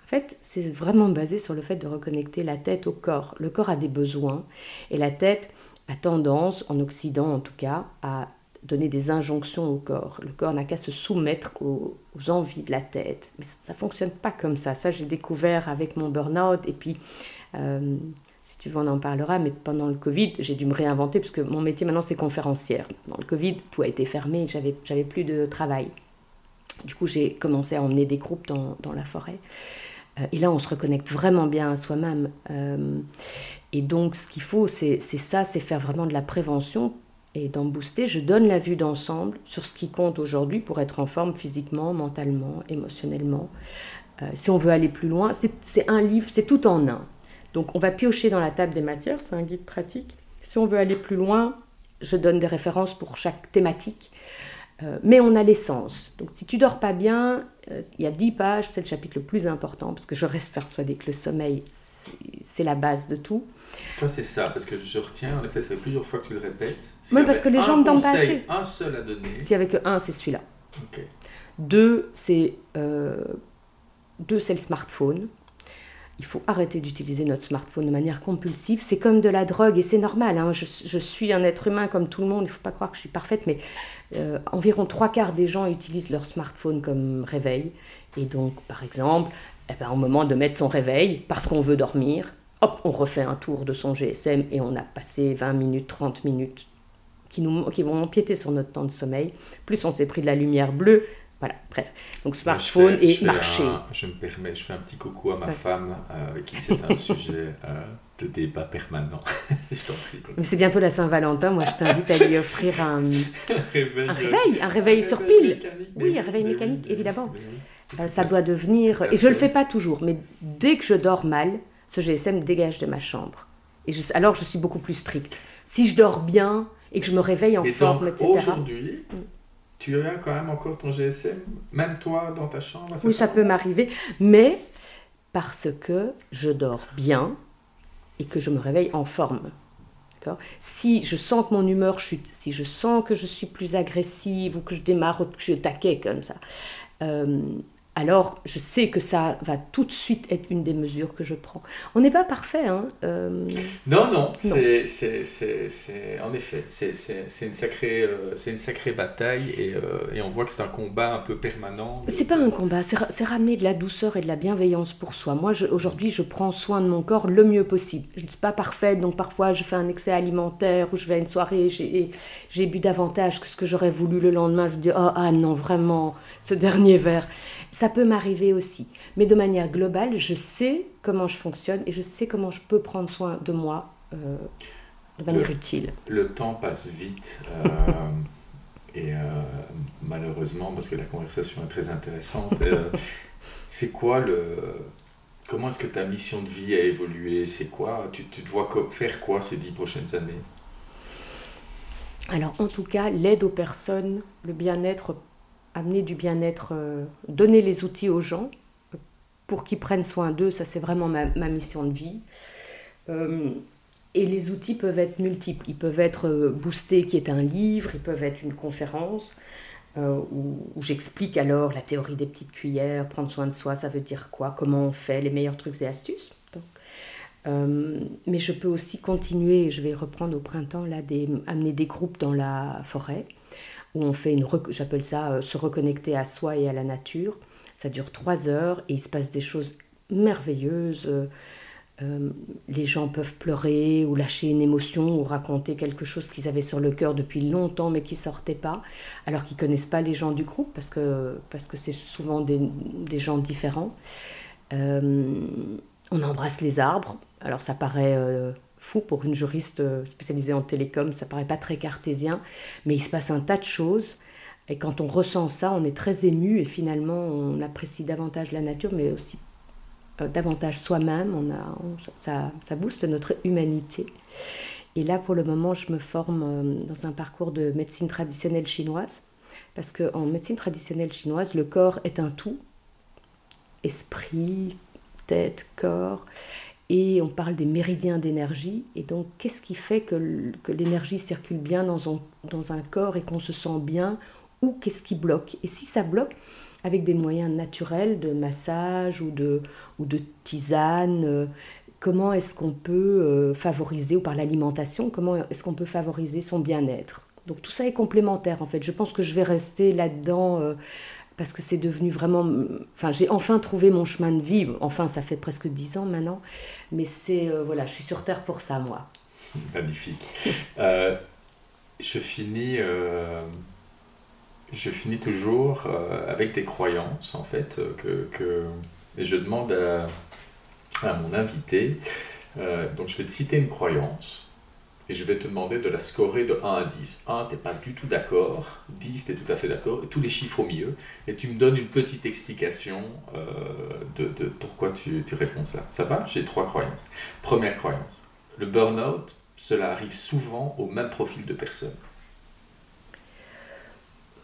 En fait, c'est vraiment basé sur le fait de reconnecter la tête au corps. Le corps a des besoins et la tête a tendance, en Occident en tout cas, à donner des injonctions au corps. Le corps n'a qu'à se soumettre aux, envies de la tête. Mais ça ne fonctionne pas comme ça. Ça, j'ai découvert avec mon burn-out. Et puis, euh, si tu veux, on en parlera. Mais pendant le Covid, j'ai dû me réinventer parce que mon métier maintenant, c'est conférencière. Dans le Covid, tout a été fermé. J'avais, j'avais plus de travail. Du coup, j'ai commencé à emmener des groupes dans, la forêt. Euh, et là, on se reconnecte vraiment bien à soi-même. Euh, et donc, ce qu'il faut, c'est ça, c'est faire vraiment de la prévention et dans Booster, je donne la vue d'ensemble sur ce qui compte aujourd'hui pour être en forme physiquement, mentalement, émotionnellement. Euh, si on veut aller plus loin, c'est un livre, c'est tout en un. Donc on va piocher dans la table des matières, c'est un guide pratique. Si on veut aller plus loin, je donne des références pour chaque thématique. Euh, mais on a l'essence. Donc si tu dors pas bien, euh, il y a 10 pages, c'est le chapitre le plus important, parce que je reste persuadée que le sommeil, c'est la base de tout. Toi, c'est ça, parce que je retiens, en effet, ça fait plusieurs fois que tu le répètes. oui, parce que les gens me donnent pas assez. un seul à donner. S'il n'y avait que un, c'est celui-là. Deux, c'est euh, deux, c'est le smartphone. Il faut arrêter d'utiliser notre smartphone de manière compulsive. C'est comme de la drogue et c'est normal. Hein. Je, je, suis un être humain comme tout le monde. Il ne faut pas croire que je suis parfaite, mais euh, environ trois quarts des gens utilisent leur smartphone comme réveil. Et donc, par exemple, eh ben, au moment de mettre son réveil, parce qu'on veut dormir, hop, on refait un tour de son GSM et on a passé 20 minutes, 30 minutes qui, nous, qui vont empiéter sur notre temps de sommeil. Plus on s'est pris de la lumière bleue, voilà, bref. Donc smartphone et marché. je me permets, je fais un petit coucou à ma femme, euh, qui c'est un sujet euh, de débat permanent. je t'en prie. C'est bientôt la Saint-Valentin, moi je t'invite à lui offrir un, réveil, un réveil, un réveil sur pile. Oui, un réveil mécanique, évidemment. Euh, ça doit devenir, et je ne le fais pas toujours, mais dès que je dors mal, ce GSM dégage de ma chambre. Et alors je suis beaucoup plus stricte. Si je dors bien et que je me réveille en forme, etc. Aujourd'hui, mm. tu as quand même encore ton GSM, même toi dans ta chambre Oui, ça peut m'arriver, mais parce que je dors bien et que je me réveille en forme. Si je sens que mon humeur chute, si je sens que je suis plus agressive ou que je démarre, que je taquais comme ça, euh, alors je sais que ça va tout de suite être une des mesures que je prends. On n'est pas parfait. Hein euh, Non, non, c'est, en effet, c'est, une, sacrée, euh, c'est une sacrée bataille et, euh, et, on voit que c'est un combat un peu permanent. C'est pas un combat, c'est, ramener de la douceur et de la bienveillance pour soi. Moi, aujourd'hui, je prends soin de mon corps le mieux possible. Je ne suis pas parfaite, donc parfois je fais un excès alimentaire ou je vais à une soirée et j'ai, bu davantage que ce que j'aurais voulu le lendemain. Je dis, oh ah non, vraiment, ce dernier verre. Ça peut m'arriver aussi. Mais de manière globale, je sais comment je fonctionne et je sais comment je peux prendre soin de moi euh, de manière utile. Le temps passe vite. Euh, et euh, malheureusement, parce que la conversation est très intéressante, c'est quoi le. Comment est-ce que ta mission de vie a évolué? C'est quoi? Tu, tu te vois faire quoi ces dix prochaines années? Alors en tout cas, l'aide aux personnes, le bien-être amener du bien-être, euh, donner les outils aux gens pour qu'ils prennent soin d'eux, ça c'est vraiment ma, mission de vie. Euh, et les outils peuvent être multiples. Ils peuvent être euh, boostés, qui est un livre, ils peuvent être une conférence où, j'explique alors la théorie des petites cuillères, prendre soin de soi, ça veut dire quoi, comment on fait, les meilleurs trucs et astuces. mais je peux aussi continuer, je vais reprendre au printemps, là, amener des groupes dans la forêt où on fait une, j'appelle ça euh, se reconnecter à soi et à la nature. Ça dure trois heures et il se passe des choses merveilleuses. Euh, euh, les gens peuvent pleurer ou lâcher une émotion ou raconter quelque chose qu'ils avaient sur le cœur depuis longtemps mais qui sortait pas, alors qu'ils connaissent pas les gens du groupe parce que parce que c'est souvent des, des, gens différents. on embrasse les arbres. Alors ça paraît fou pour une juriste euh, spécialisée en télécom, ça paraît pas très cartésien, mais il se passe un tas de choses. Et quand on ressent ça, on est très ému et finalement on apprécie davantage la nature, mais aussi euh, davantage soi-même. On a, ça, ça booste notre humanité. Et là, pour le moment, je me forme euh, dans un parcours de médecine traditionnelle chinoise, parce qu'en médecine traditionnelle chinoise, le corps est un tout, esprit, tête, corps et on parle des méridiens d'énergie. Et donc, qu'est-ce qui fait que, l'énergie circule bien dans un, corps et qu'on se sent bien? Ou qu'est-ce qui bloque? Et si ça bloque, avec des moyens naturels de massage ou de, ou de tisane, euh, comment est-ce qu'on peut euh, favoriser, ou par l'alimentation, comment est-ce qu'on peut favoriser son bien-être? Donc tout ça est complémentaire en fait. Je pense que je vais rester là-dedans. Euh, parce que c'est devenu vraiment... Enfin, j'ai enfin trouvé mon chemin de vie. Enfin, ça fait presque dix ans maintenant. Mais c'est... Euh, voilà, je suis sur Terre pour ça, moi. Magnifique. Euh, je finis... Euh, je finis toujours avec des croyances, en fait, que. Et je demande à mon invité... donc, je vais te citer une croyance et je vais te demander de la scorer de 1 à 10. 1, tu n'es pas du tout d'accord, 10, tu es tout à fait d'accord, tous les chiffres au milieu, et tu me donnes une petite explication euh, de, de, pourquoi tu, tu, réponds ça. Ça va? J'ai trois croyances. Première croyance, le burn-out, cela arrive souvent au même profil de personnes.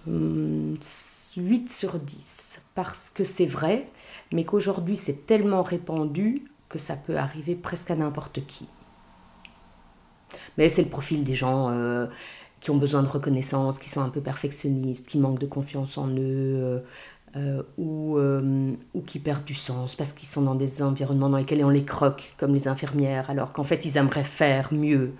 8 hum, sur 10, parce que c'est vrai, mais qu'aujourd'hui c'est tellement répandu que ça peut arriver presque à n'importe qui. Mais c'est le profil des gens euh, qui ont besoin de reconnaissance, qui sont un peu perfectionnistes, qui manquent de confiance en eux, euh, euh, ou, ou qui perdent du sens parce qu'ils sont dans des environnements dans lesquels on les croque, comme les infirmières, alors qu'en fait ils aimeraient faire mieux.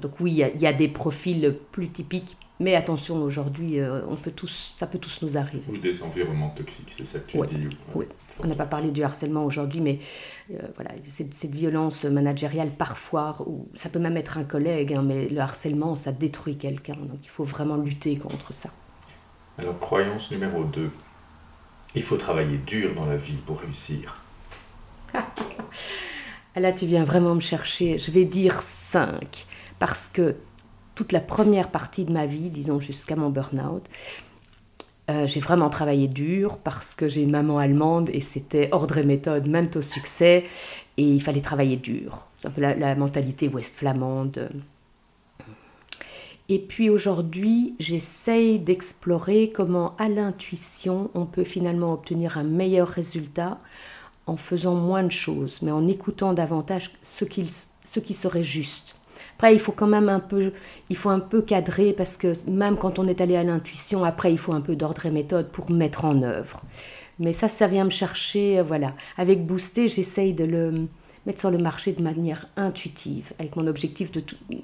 donc oui, il y, a des profils plus typiques mais attention, aujourd'hui, euh, on peut tous, ça peut tous nous arriver. Ou des environnements toxiques, c'est ça que tu dis Oui, on n'a pas parlé du harcèlement aujourd'hui, mais euh, voilà, cette, cette, violence managériale parfois, ou ça peut même être un collègue, hein, mais le harcèlement, ça détruit quelqu'un. Donc il faut vraiment lutter contre ça. Alors, croyance numéro 2. Il faut travailler dur dans la vie pour réussir. Là, tu viens vraiment me chercher. Je vais dire 5, parce que toute la première partie de ma vie, disons jusqu'à mon burn-out, euh, j'ai vraiment travaillé dur parce que j'ai une maman allemande et c'était ordre et méthode, même au succès, et il fallait travailler dur. C'est un peu la, mentalité ouest-flamande. Et puis aujourd'hui, j'essaye d'explorer comment à l'intuition on peut finalement obtenir un meilleur résultat en faisant moins de choses, mais en écoutant davantage ce qui serait juste. Après, il faut quand même un peu, il faut un peu cadrer parce que même quand on est allé à l'intuition, après, il faut un peu d'ordre et méthode pour mettre en œuvre. Mais ça, ça vient me chercher, voilà. Avec Booster, j'essaye de le mettre sur le marché de manière intuitive, avec mon objectif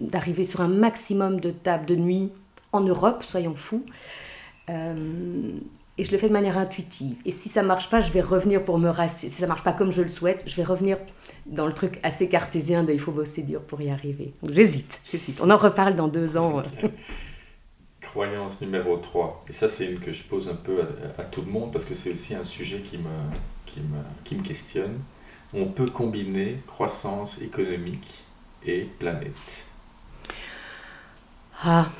d'arriver sur un maximum de tables de nuit en Europe, soyons fous. Euh, et je le fais de manière intuitive. Et si ça marche pas, je vais revenir pour me rassurer. Si ça marche pas comme je le souhaite, je vais revenir dans le truc assez cartésien de il faut bosser dur pour y arriver. J'hésite, j'hésite. On en reparle dans deux ans. Croyance numéro 3. Et ça, c'est une que je pose un peu à, tout le monde parce que c'est aussi un sujet qui me, qui, me, qui me questionne. On peut combiner croissance économique et planète. Ah,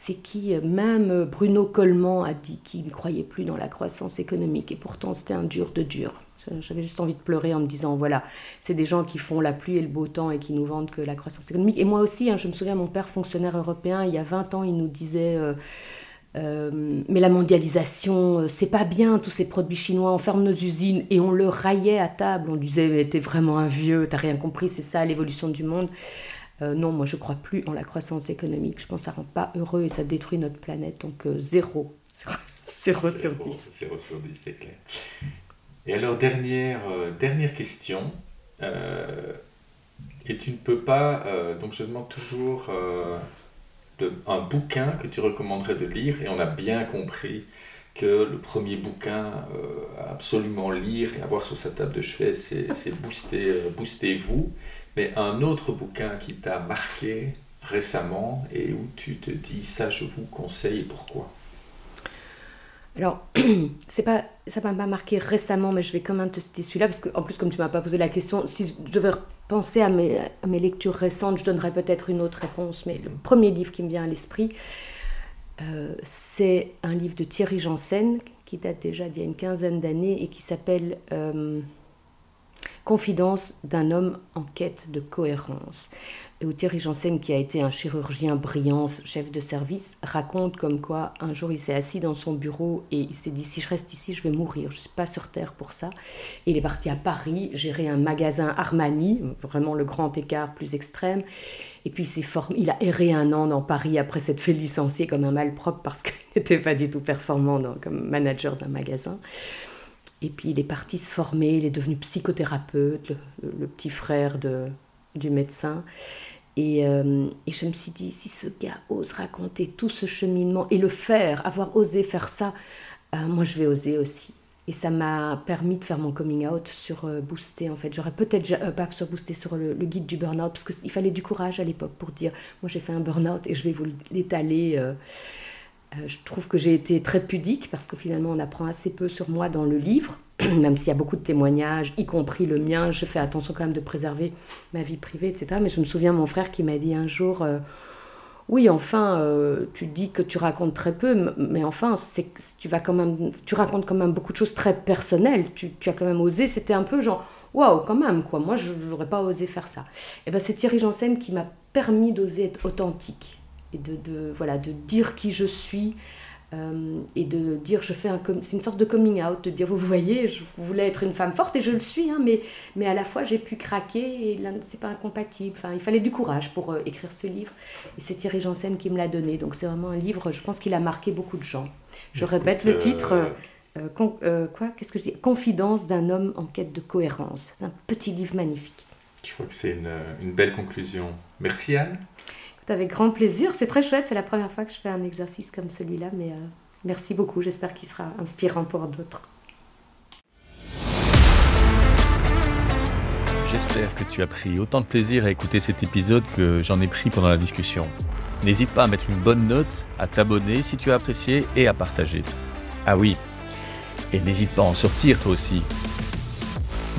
c'est qui même Bruno Coleman a dit qu'il ne croyait plus dans la croissance économique et pourtant c'était un dur de dur. J'avais juste envie de pleurer en me disant voilà, c'est des gens qui font la pluie et le beau temps et qui nous vendent que la croissance économique. Et moi aussi, hein, je me souviens, mon père fonctionnaire européen, il y a 20 ans, il nous disait euh, euh, mais la mondialisation, euh, c'est pas bien, tous ces produits chinois, on ferme nos usines et on le raillait à table. On disait mais t'es vraiment un vieux, t'as rien compris, c'est ça l'évolution du monde. Euh, non, moi je crois plus en la croissance économique. Je pense que ça rend pas heureux et ça détruit notre planète. Donc euh, zéro. zéro, sur 10. Zéro sur 10, c'est clair. Et alors, dernière, euh, dernière question. et tu ne peux pas. donc je demande toujours un bouquin que tu recommanderais de lire. Et on a bien compris que le premier bouquin à absolument lire et avoir sur sa table de chevet, c'est Booster, booster vous mais un autre bouquin qui t'a marqué récemment et où tu te dis ça je vous conseille pourquoi? Alors, c'est pas, ça m'a pas marqué récemment, mais je vais quand même te citer celui-là, parce qu'en plus, comme tu m'as pas posé la question, si je devais penser à mes, à mes lectures récentes, je donnerais peut-être une autre réponse. Mais le premier livre qui me vient à l'esprit, euh, c'est un livre de Thierry Janssen, qui date déjà d'il y a une quinzaine d'années, et qui s'appelle euh, Confidence d'un homme en quête de cohérence. Et où Thierry Janssen, qui a été un chirurgien brillant, chef de service, raconte comme quoi un jour il s'est assis dans son bureau et il s'est dit si je reste ici, je vais mourir, je ne suis pas sur Terre pour ça. Il est parti à Paris gérer un magasin Armani, vraiment le grand écart plus extrême. Et puis il, formé, il a erré un an dans Paris après s'être fait licencier comme un malpropre parce qu'il n'était pas du tout performant comme manager d'un magasin. Et puis il est parti se former, il est devenu psychothérapeute, le, petit frère de, du médecin. Et, euh, et, je me suis dit, si ce gars ose raconter tout ce cheminement et le faire, avoir osé faire ça, euh, moi je vais oser aussi. Et ça m'a permis de faire mon coming out sur euh, Booster en fait. J'aurais peut-être pas sur Booster sur le, le guide du burn-out parce qu'il fallait du courage à l'époque pour dire, moi j'ai fait un burn-out et je vais vous l'étaler euh, je trouve que j'ai été très pudique parce que finalement on apprend assez peu sur moi dans le livre, même s'il y a beaucoup de témoignages, y compris le mien. Je fais attention quand même de préserver ma vie privée, etc. Mais je me souviens mon frère qui m'a dit un jour, euh, oui, enfin, euh, tu dis que tu racontes très peu, mais enfin, tu vas quand même, tu racontes quand même beaucoup de choses très personnelles. Tu, tu as quand même osé. C'était un peu genre, waouh, quand même quoi. Moi, je n'aurais pas osé faire ça. Et ben c'est Thierry Janssen qui m'a permis d'oser être authentique et de, de, voilà, de dire qui je suis euh, et de dire je fais un c'est une sorte de coming out de dire vous voyez je voulais être une femme forte et je le suis hein, mais mais à la fois j'ai pu craquer et là c'est pas incompatible. Enfin il fallait du courage pour euh, écrire ce livre et c'est Thierry Janssen qui me l'a donné. Donc c'est vraiment un livre je pense qu'il a marqué beaucoup de gens. Je répète le titre euh, quoi qu'est-ce que je dis? Confidence d'un homme en quête de cohérence. C'est un petit livre magnifique. Je crois que c'est une, une belle conclusion. Merci Anne avec grand plaisir. C'est très chouette. C'est la première fois que je fais un exercice comme celui-là. Mais euh, merci beaucoup. J'espère qu'il sera inspirant pour d'autres. J'espère que tu as pris autant de plaisir à écouter cet épisode que j'en ai pris pendant la discussion. N'hésite pas à mettre une bonne note, à t'abonner si tu as apprécié et à partager. Ah oui, et n'hésite pas à en sortir toi aussi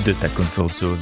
de ta comfort zone.